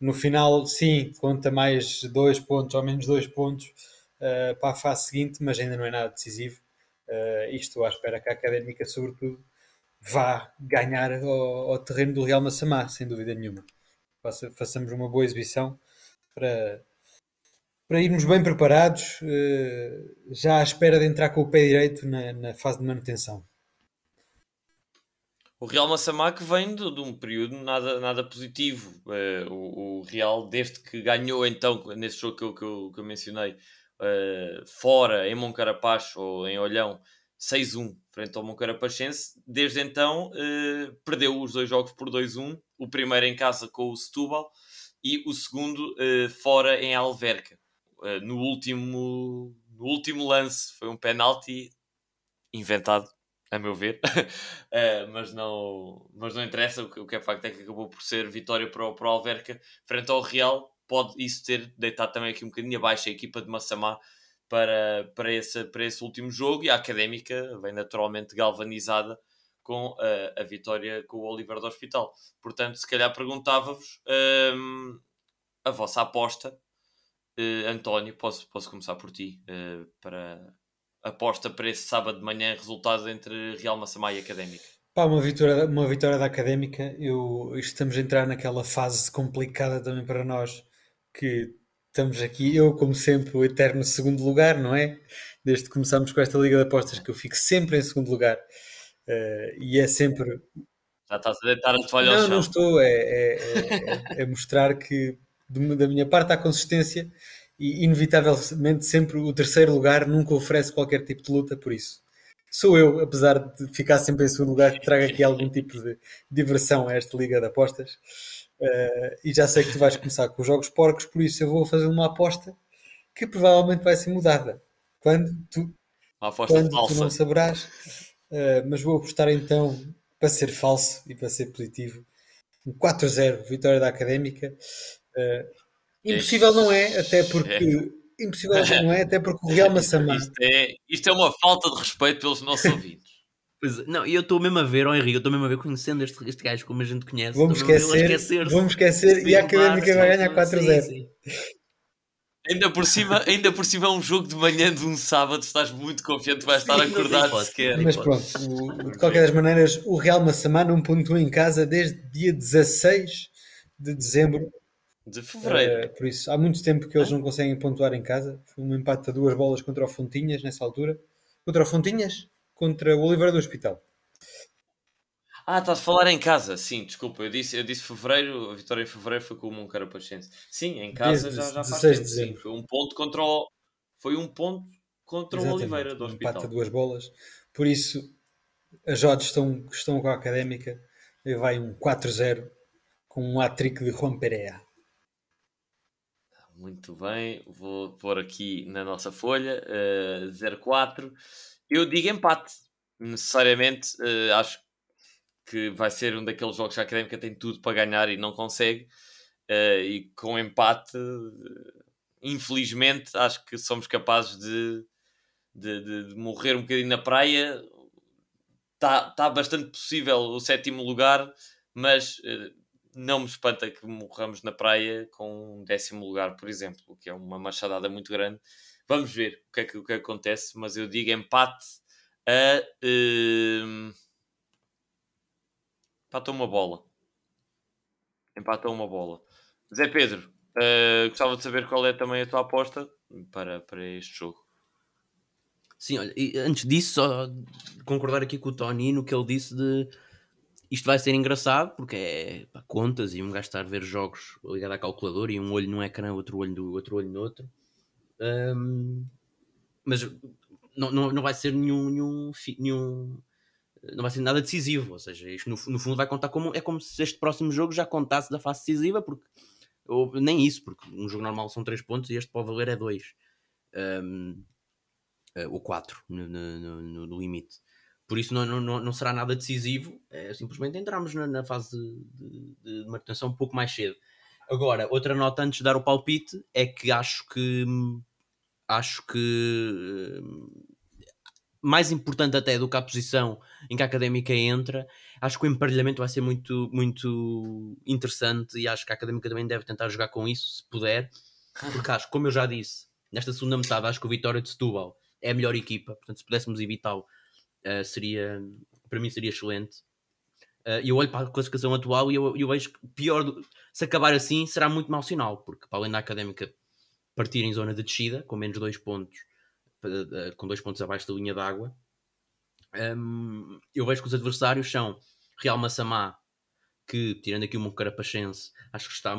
no final, sim, conta mais dois pontos ou menos dois pontos uh, para a fase seguinte, mas ainda não é nada decisivo. Uh, isto à espera que a académica, sobretudo, vá ganhar ao, ao terreno do Real Massamá, sem dúvida nenhuma. Faça, façamos uma boa exibição para, para irmos bem preparados, uh, já à espera de entrar com o pé direito na, na fase de manutenção. O Real Massamá que vem de, de, um período nada, nada positivo. Uh, o, o, Real, desde que ganhou então, nesse jogo que eu, que eu, que eu mencionei, uh, fora, em Moncarapaz ou em Olhão, 6-1 frente ao Moncarapachense, desde então uh, perdeu os dois jogos por 2-1, o primeiro em casa com o Setúbal e o segundo fora em Alverca. no, último, no último lance foi um penalti inventado a meu ver, uh, [laughs] mas, não, mas não interessa. O que, o que é facto é que acabou por ser vitória para o, para o Alverca frente ao Real. Pode isso ter deitado também aqui um bocadinho abaixo a equipa de Massamá para, para, esse, para esse último jogo e a académica vem naturalmente galvanizada com a, a vitória com o Oliver do Hospital. Portanto, se calhar perguntava-vos um, a vossa aposta. Uh, António, posso, posso começar por ti uh, para, aposta para esse sábado de manhã resultado entre Real Massamá e Académica? Pá, uma vitória, uma vitória da Académica. Eu, estamos a entrar naquela fase complicada também para nós, que estamos aqui, eu como sempre, o eterno segundo lugar, não é? Desde que começámos com esta Liga de Apostas, que eu fico sempre em segundo lugar. Uh, e é sempre... Já estás a deitar a toalha não, ao chão. Não, estou. É, é, é, é mostrar que da minha parte há consistência e inevitavelmente sempre o terceiro lugar nunca oferece qualquer tipo de luta por isso. Sou eu, apesar de ficar sempre em segundo lugar, que trago aqui algum tipo de diversão a esta liga de apostas. Uh, e já sei que tu vais começar com os jogos porcos, por isso eu vou fazer uma aposta que provavelmente vai ser mudada. Quando tu, quando tu não saberás, uh, mas vou apostar então para ser falso e para ser positivo. Um 4-0, vitória da Académica. Uh, Impossível não é, até porque. É. Impossível não é, até porque o Real [laughs] Massamá. Isto é, isto é uma falta de respeito pelos nossos ouvintes. Pois, não, e eu estou mesmo a ver, ó oh Henrique, eu estou mesmo a ver conhecendo este, este gajo como a gente conhece. Vamos esquecer, esquecer, vamos esquecer e a Académica vai ganhar 4-0. Ainda por, cima, ainda por cima é um jogo de manhã de um sábado, estás muito confiante, vais estar acordado sequer. Mas pronto, o, de qualquer das maneiras, o Real Massamá não pontuou em casa desde dia 16 de dezembro de fevereiro. Uh, por isso, há muito tempo que eles não conseguem pontuar em casa. Foi um empate a duas bolas contra o Fontinhas nessa altura. Contra o Fontinhas? Contra o Oliveira do Hospital. Ah, estás a falar em casa, sim, desculpa, eu disse, eu disse fevereiro, a vitória em fevereiro foi com o Moncarapachense. Sim, em casa Desde já, já faz tempo, sim, foi um ponto contra o, foi um ponto contra Exatamente. o Oliveira do um Hospital. Empate a duas bolas, por isso as odds estão, estão com a Académica e vai um 4-0 com um hat-trick de Juan Pereira. Muito bem, vou pôr aqui na nossa folha uh, eh, 04. Eu digo empate, necessariamente. Uh, acho que vai ser um daqueles jogos que a académica tem tudo para ganhar e não consegue. Uh, e com empate, infelizmente, acho que somos capazes de, de, de, de morrer um bocadinho na praia. Está tá bastante possível o sétimo lugar, mas não me espanta que morramos na praia com um décimo lugar, por exemplo, o que é uma machadada muito grande. Vamos ver o que é que, o que, é acontece, mas eu digo empate a. Uh, empate a uma bola. Empate a uma bola. Zé Pedro, uh, gostava de saber qual é também a tua aposta para, para este jogo. Sim, olha, antes disso, só concordar aqui com o Tony no que ele disse de isto vai ser engraçado porque é contas e um gajo estar a ver jogos ligado à calculadora e um olho num ecrã, outro olho do outro olho no outro. Um, mas não, não, não vai ser nenhum, nenhum, nenhum não vai ser nada decisivo. Ou seja, isto no, no fundo vai contar como é como se este próximo jogo já contasse da fase decisiva, porque ou, nem isso, porque um jogo normal são 3 pontos e este pode valer é 2 um, uh, ou 4 no, no, no, no, limite. Por isso não, não, não será nada decisivo, é, simplesmente entramos na, na fase de, de, de manutenção um pouco mais cedo. Agora, outra nota antes de dar o palpite é que acho que acho que mais importante até do que a posição em que a académica entra, acho que o emparelhamento vai ser muito, muito interessante e acho que a académica também deve tentar jogar com isso, se puder, porque acho, como eu já disse, nesta segunda metade, acho que o Vitória de Setúbal é a melhor equipa, portanto, se pudéssemos evitá-lo, uh, seria para mim seria excelente. Uh, eu olho para a classificação atual e eu, eu vejo que pior do, se acabar assim será muito mau sinal, porque para além da académica partir em zona de descida, com menos dois pontos com dois pontos abaixo da linha d'água. Um, eu vejo que os adversários são Real Massamá, que tirando aqui o Moncarapachense, acho que está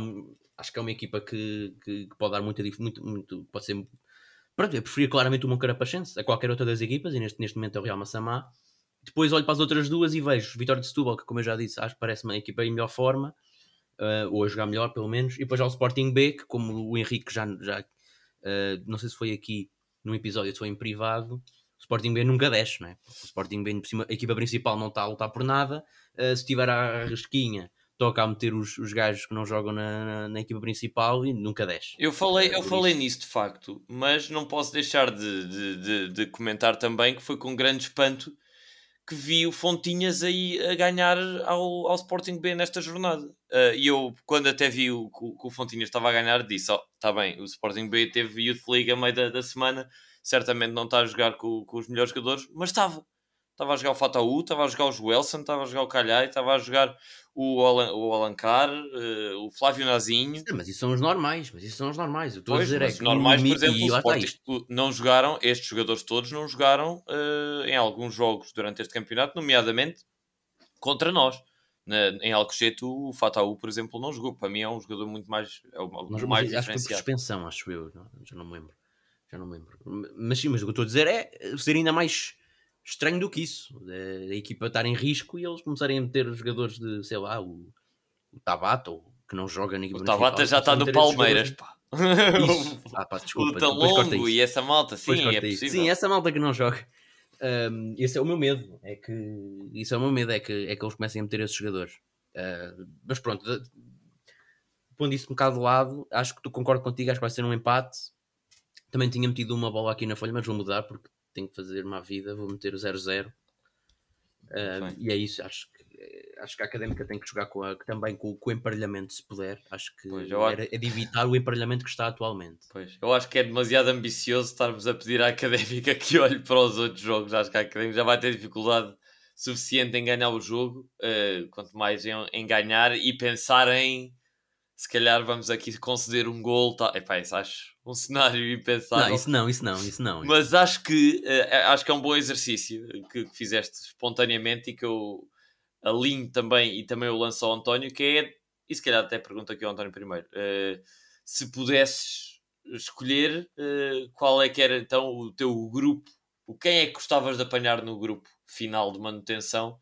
acho que é uma equipa que, que, que pode dar muita muito, muito pode ser pronto, eu preferia claramente o Moncarapachense a qualquer outra das equipas e neste, neste momento é o Real Massamá depois olho para as outras duas e vejo Vitória de Setúbal, que como eu já disse, acho que parece uma equipa em melhor forma uh, ou a jogar melhor pelo menos, e depois ao Sporting B, que como o Henrique já, já uh, não sei se foi aqui num episódio foi em privado, o Sporting B nunca desce, não é? O Sporting B, a equipa principal não está a lutar por nada, uh, se tiver a resquinha, toca a meter os, os gajos que não jogam na, na, na, equipa principal e nunca desce. Eu falei, eu falei nisso de facto, mas não posso deixar de, de, de, de, comentar também que foi com grande espanto que vi o Fontinhas aí a ganhar ao, ao Sporting B nesta jornada. Uh, e eu, quando até vi o, que, o Fontinhas estava a ganhar, disse: Ó, oh, está bem, o Sporting B teve Youth League a meio da, da semana, certamente não está a jogar com, com os melhores jogadores, mas estava. Estava a jogar o Fataú, estava a jogar o Joelson, estava a jogar o Calhai, estava a jogar o, Alan, o Alancar, uh, o Flávio Nazinho. Sim, mas isso são os normais, mas isso são os normais. Eu estou pois, a dizer é que normais, por exemplo, o Sporting não jogaram, estes jogadores todos não jogaram uh, em alguns jogos durante este campeonato, nomeadamente contra nós. Na, em Alcochete, o Fataú, por exemplo, não jogou. Para mim é um jogador muito mais, é o, mas, mais mas, acho que por suspensão, acho eu. Não, já não me lembro. Já não me lembro. Mas sim, mas o que eu estou a dizer é ser ainda mais estranho do que isso. A, equipa estar em risco e eles começarem a meter os jogadores de, sei lá, o, o Tabata, ou que não joga na equipa O Tabata já está no Palmeiras, pá. [laughs] Isso. Ah, pá, desculpa. O Talongo e essa malta, sim, é possível. Sim, essa malta que não joga. Um, esse é o meu medo. É que isso é o meu medo, é que, é que eles comecem a meter esses jogadores. Uh, mas pronto, pondo isso um bocado de lado, acho que tu concordo contigo, acho que vai ser um empate. Também tinha metido uma bola aqui na folha, mas vou mudar porque tenho que fazer uma vida, vou meter o 0-0. Uh, e é isso, acho que, acho que a académica tem que jogar com a, também com, com, o emparelhamento, se puder. Acho que pois, era, é de evitar o emparelhamento que está atualmente. Pois, eu acho que é demasiado ambicioso estarmos a pedir à académica que olhe para os outros jogos. Acho que a académica já vai ter dificuldade suficiente em ganhar o jogo, uh, quanto mais em, em ganhar e pensar em se calhar vamos aqui conceder um gol. Tá... Epá, isso acho um cenário impensável. Não, isso não, isso não, isso não. Mas acho que, uh, acho que é um bom exercício que, que, fizeste espontaneamente e que eu alinho também e também eu lanço ao António, que é, e se calhar até pergunto aqui ao António primeiro, uh, se pudesses escolher uh, qual é que era então o teu grupo, o quem é que gostavas de apanhar no grupo final de manutenção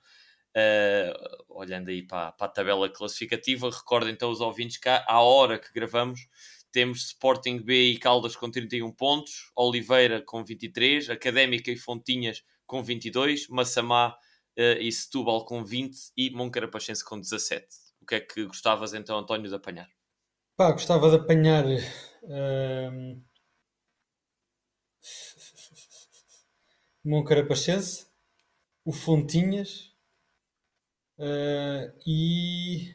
olhando aí para, para, a tabela classificativa, recordo então os ouvintes que à hora que gravamos temos Sporting B e Caldas com 31 pontos, Oliveira com 23, Académica e Fontinhas com 22, Massamá uh, e Setúbal com 20 e Moncarapachense com 17. O que é que gostavas então, António, de apanhar? Pá, gostava de apanhar uh, Moncarapachense, o Fontinhas Uh, e.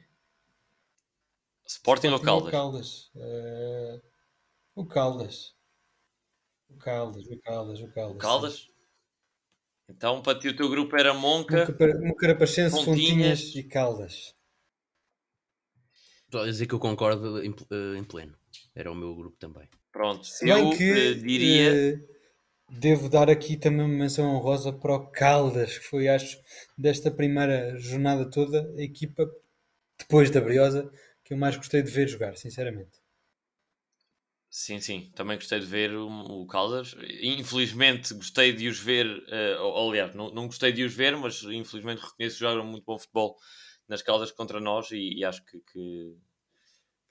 Sporting, Sporting ou Caldas? O Caldas. Uh, o Caldas. O Caldas, o Caldas, o Caldas. Caldas? Então, para ti, o teu grupo era Monca, Moncarapachense, Fontinhas, Fontinhas e Caldas. Estou a dizer que eu concordo em, eh, em, pleno. Era o meu grupo também. Pronto, Se eu que, diria. Uh, Devo dar aqui também uma menção honrosa para o Caldas, que foi, acho, desta primeira jornada toda, a equipa, depois da Briosa, que eu mais gostei de ver jogar, sinceramente. Sim, sim, também gostei de ver o, o Caldas. Infelizmente gostei de os ver, uh, aliás, não, não gostei de os ver, mas infelizmente reconheço que jogam muito bom futebol nas Caldas contra nós e, e acho que, que,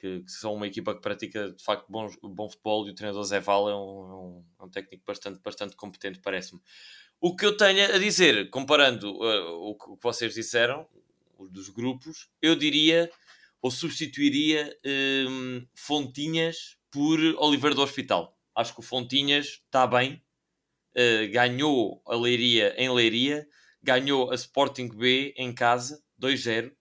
que, que, são uma equipa que pratica de facto bom, bom futebol e o treinador Zé Val é um, é um, é um técnico bastante, bastante competente, parece-me. O que eu tenho a dizer, comparando uh, o, que, o que vocês disseram, os dos grupos, eu diria ou substituiria um, Fontinhas por Oliveira do Hospital. Acho que o Fontinhas está bem, uh, ganhou a Leiria em Leiria, ganhou a Sporting B em casa, 2-0,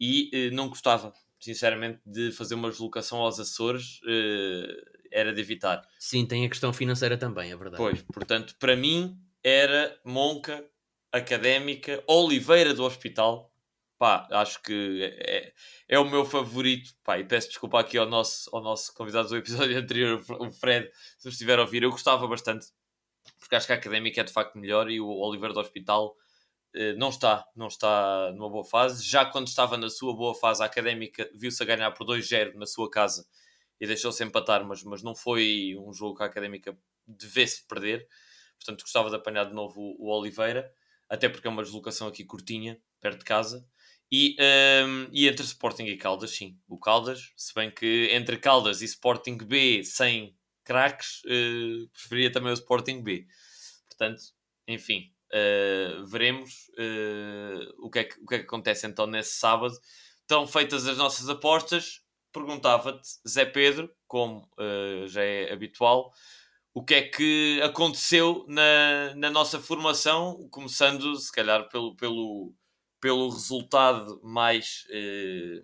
e uh, não gostava, sinceramente, de fazer uma deslocação aos Açores, uh, era de evitar. Sim, tem a questão financeira também, é verdade. Pois, portanto, para mim era Monca, Académica, Oliveira do Hospital, pá, acho que é, é o meu favorito. Pá, e peço desculpa aqui ao nosso, ao nosso convidado do episódio [laughs] anterior, o Fred, se estiver a ouvir. Eu gostava bastante, porque acho que a académica é de facto melhor e o Oliver do Hospital eh, não está, não está numa boa fase. Já quando estava na sua boa fase, a académica viu-se a ganhar por 2-0 na sua casa e deixou-se empatar, mas, mas não foi um jogo que a académica devesse perder. Portanto, gostava de apanhar de novo o, o Oliveira, até porque é uma deslocação aqui curtinha, perto de casa. E, um, e entre Sporting e Caldas, sim. O Caldas, se bem que entre Caldas e Sporting B sem craques, uh, preferia também o Sporting B. Portanto, enfim, uh, veremos uh, o, que é que, o que é que acontece então nesse sábado. Estão feitas as nossas apostas. Perguntava-te, Zé Pedro, como já é habitual, o que é que aconteceu na, na nossa formação, começando se calhar pelo, pelo, pelo resultado mais eh,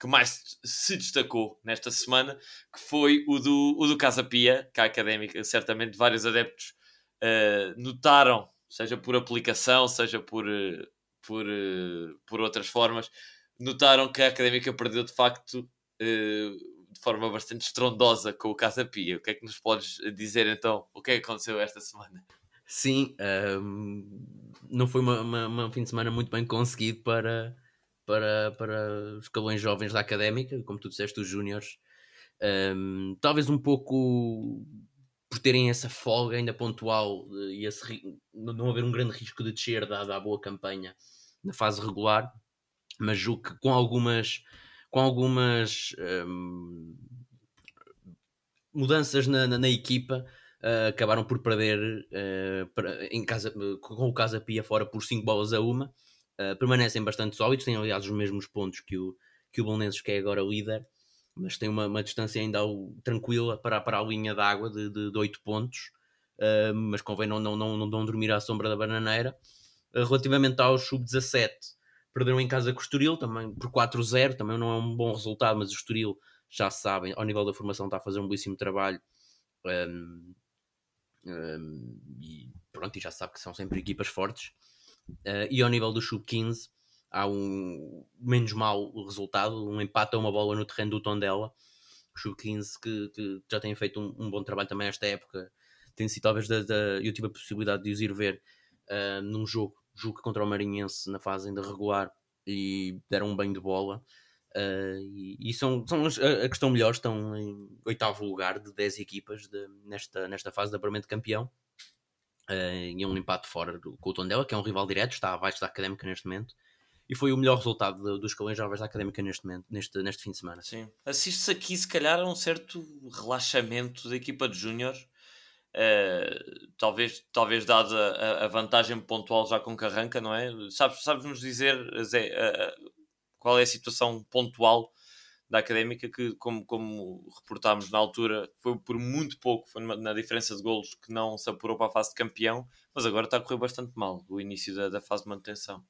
que mais se destacou nesta semana, que foi o do, o do Casa Pia, que a académica, certamente vários adeptos eh, notaram, seja por aplicação, seja por, eh, por, eh, por outras formas, notaram que a académica perdeu de facto eh, de forma bastante estrondosa com o Casa Pia. O que é que nos podes dizer então? O que é que aconteceu esta semana? Sim, um, não foi uma, uma, uma, fim de semana muito bem conseguido para, para, para os escalões jovens da académica, como tu disseste, os júniores. Um, talvez um pouco por terem essa folga ainda pontual e esse, não haver um grande risco de descer dada a boa campanha na fase regular, mas julgo que com algumas, com algumas um, mudanças na, na, na equipa uh, acabaram por perder uh, em casa, com o Casa Pia fora por 5 bolas a uma. Uh, permanecem bastante sólidos, têm aliás os mesmos pontos que o, que o Bolonenses, que é agora líder, mas tem uma, uma distância ainda ao, tranquila para, para a linha d'água de, de, de 8 pontos. Uh, mas convém não, não, não, não dormir à sombra da bananeira. Uh, relativamente ao sub-17, perderam em casa com o Estoril, também por 4-0, também não é um bom resultado, mas o Estoril, já sabem, ao nível da formação está a fazer um belíssimo trabalho. Um, e pronto, e já sabe que são sempre equipas fortes. Uh, e ao nível do Sub-15 há um menos mau resultado, um empate a uma bola no terreno do Tondela. O Sub-15 que, que, já tem feito um, um, bom trabalho também esta época. Tem sido talvez da, da, eu tive a possibilidade de os ir ver uh, num jogo, jogo contra o Marinhense na fase ainda regular e deram um banho de bola. Uh, e, e, são, são a, questão melhor, estão em oitavo lugar de 10 equipas de, nesta, nesta fase de apuramento de campeão. Uh, um empate fora do, com o Tondela, que é um rival direto, está abaixo da Académica neste momento. E foi o melhor resultado do, dos escalões jovens da Académica neste momento, neste, neste fim de semana. Sim. Assiste-se aqui, se calhar, a um certo relaxamento da equipa de Júnior. Uh, talvez, talvez dada a, a, vantagem pontual já com Carranca, não é? Sabes, sabes nos dizer, Zé, uh, qual é a situação pontual da académica que, como, como reportámos na altura, foi por muito pouco, foi na diferença de golos que não se apurou para a fase de campeão, mas agora está a correr bastante mal o início da, da fase de manutenção.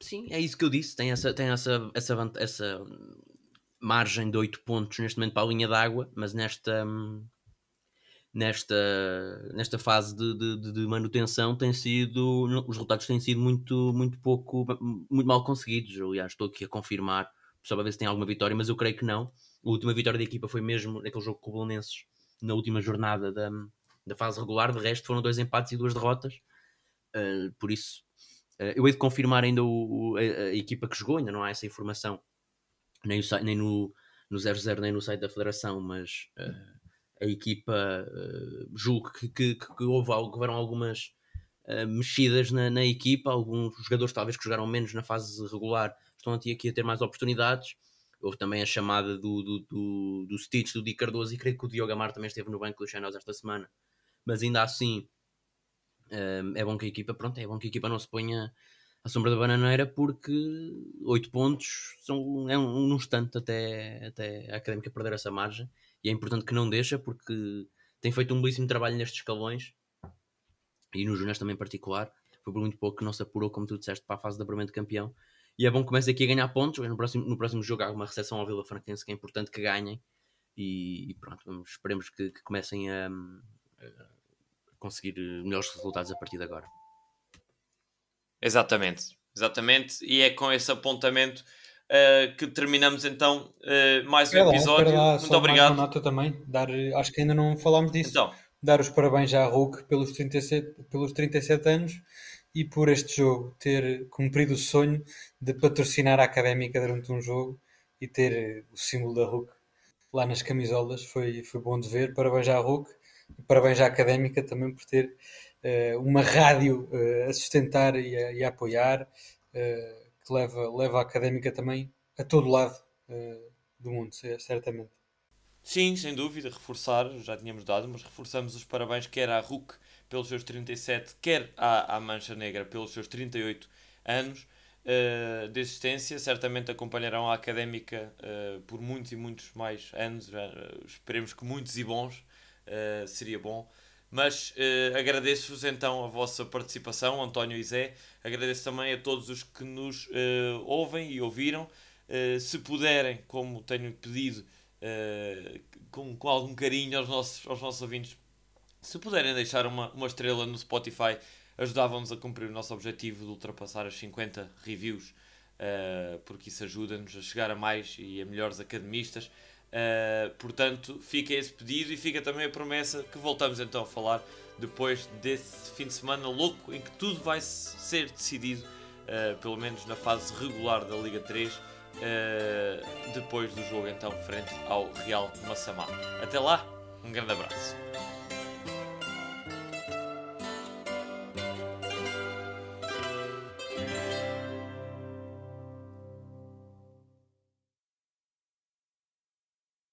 Sim, é isso que eu disse. Tem essa, tem essa, essa, essa margem de 8 pontos neste momento para a linha d'água, mas nesta, nesta, nesta fase de, de, de, manutenção tem sido os resultados têm sido muito, muito pouco muito mal conseguidos. Aliás, estou aqui a confirmar só para ver se tem alguma vitória, mas eu creio que não. A última vitória da equipa foi mesmo naquele jogo com o Bolonenses na última jornada da, da fase regular. De resto, foram dois empates e duas derrotas. Uh, por isso, uh, eu hei de confirmar ainda o, a, a, equipa que jogou, ainda não há essa informação nem, o, nem no, no 00 nem no site da Federação, mas uh, a equipa, uh, julgo que, que, que, houve, houveram algumas uh, mexidas na, na, equipa, alguns jogadores talvez que jogaram menos na fase regular estão aqui a ter mais oportunidades. Houve também a chamada do, do, do, do Stitch, do Di Cardoso, e creio que o Diogo Amar também esteve no banco do Channels esta semana. Mas ainda assim, uh, é bom que a equipa, pronto, é bom que a equipa não se ponha à sombra da bananeira, porque 8 pontos são, é um, um instante até, até a académica perder essa margem e é importante que não deixa porque tem feito um belíssimo trabalho nestes escalões e no Júnior também em particular. Foi por muito pouco que não se apurou, como tu disseste, para a fase de apuramento de campeão. E é bom que comece aqui a ganhar pontos. No próximo, no próximo jogo há uma recepção ao Vila Franquense que é importante que ganhem. E, e pronto, vamos, esperemos que, que comecem a, a, conseguir melhores resultados a partir de agora. Exatamente, exatamente. E é com esse apontamento uh, que terminamos então uh, mais um lá, episódio. Lá, Muito obrigado. uma nota também, dar, acho que ainda não falámos disso. Então. Dar os parabéns à Hulk pelos 37, pelos 37 anos e por este jogo ter cumprido o sonho de patrocinar a académica durante um jogo e ter o símbolo da Hulk lá nas camisolas. Foi, foi bom de ver. Parabéns à Hulk e parabéns à académica também por ter uh, uma rádio uh, a sustentar e a, e a apoiar. Uh, que leva, leva a académica também a todo lado uh, do mundo, certamente. Sim, sem dúvida, reforçar, já tínhamos dado, mas reforçamos os parabéns quer à RUC pelos seus 37, quer à, à Mancha Negra pelos seus 38 anos uh, de existência. Certamente acompanharão a académica uh, por muitos e muitos mais anos, esperemos que muitos e bons, seria bom. Mas uh, agradeço-vos então a vossa participação, António e Zé. Agradeço também a todos os que nos uh, ouvem e ouviram. Uh, se puderem, como tenho pedido, com, com algum carinho aos nossos, aos nossos ouvintes, se puderem deixar uma, uma estrela no Spotify, ajudávamos a cumprir o nosso objetivo de ultrapassar as 50 reviews, porque isso ajuda-nos a chegar a mais e a melhores academistas. Uh, portanto, fica esse pedido e fica também a promessa que voltamos então a falar depois desse fim de semana louco em que tudo vai ser decidido, uh, pelo menos na fase regular da Liga 3, uh, depois do jogo então frente ao Real Massamá. Até lá, um grande abraço.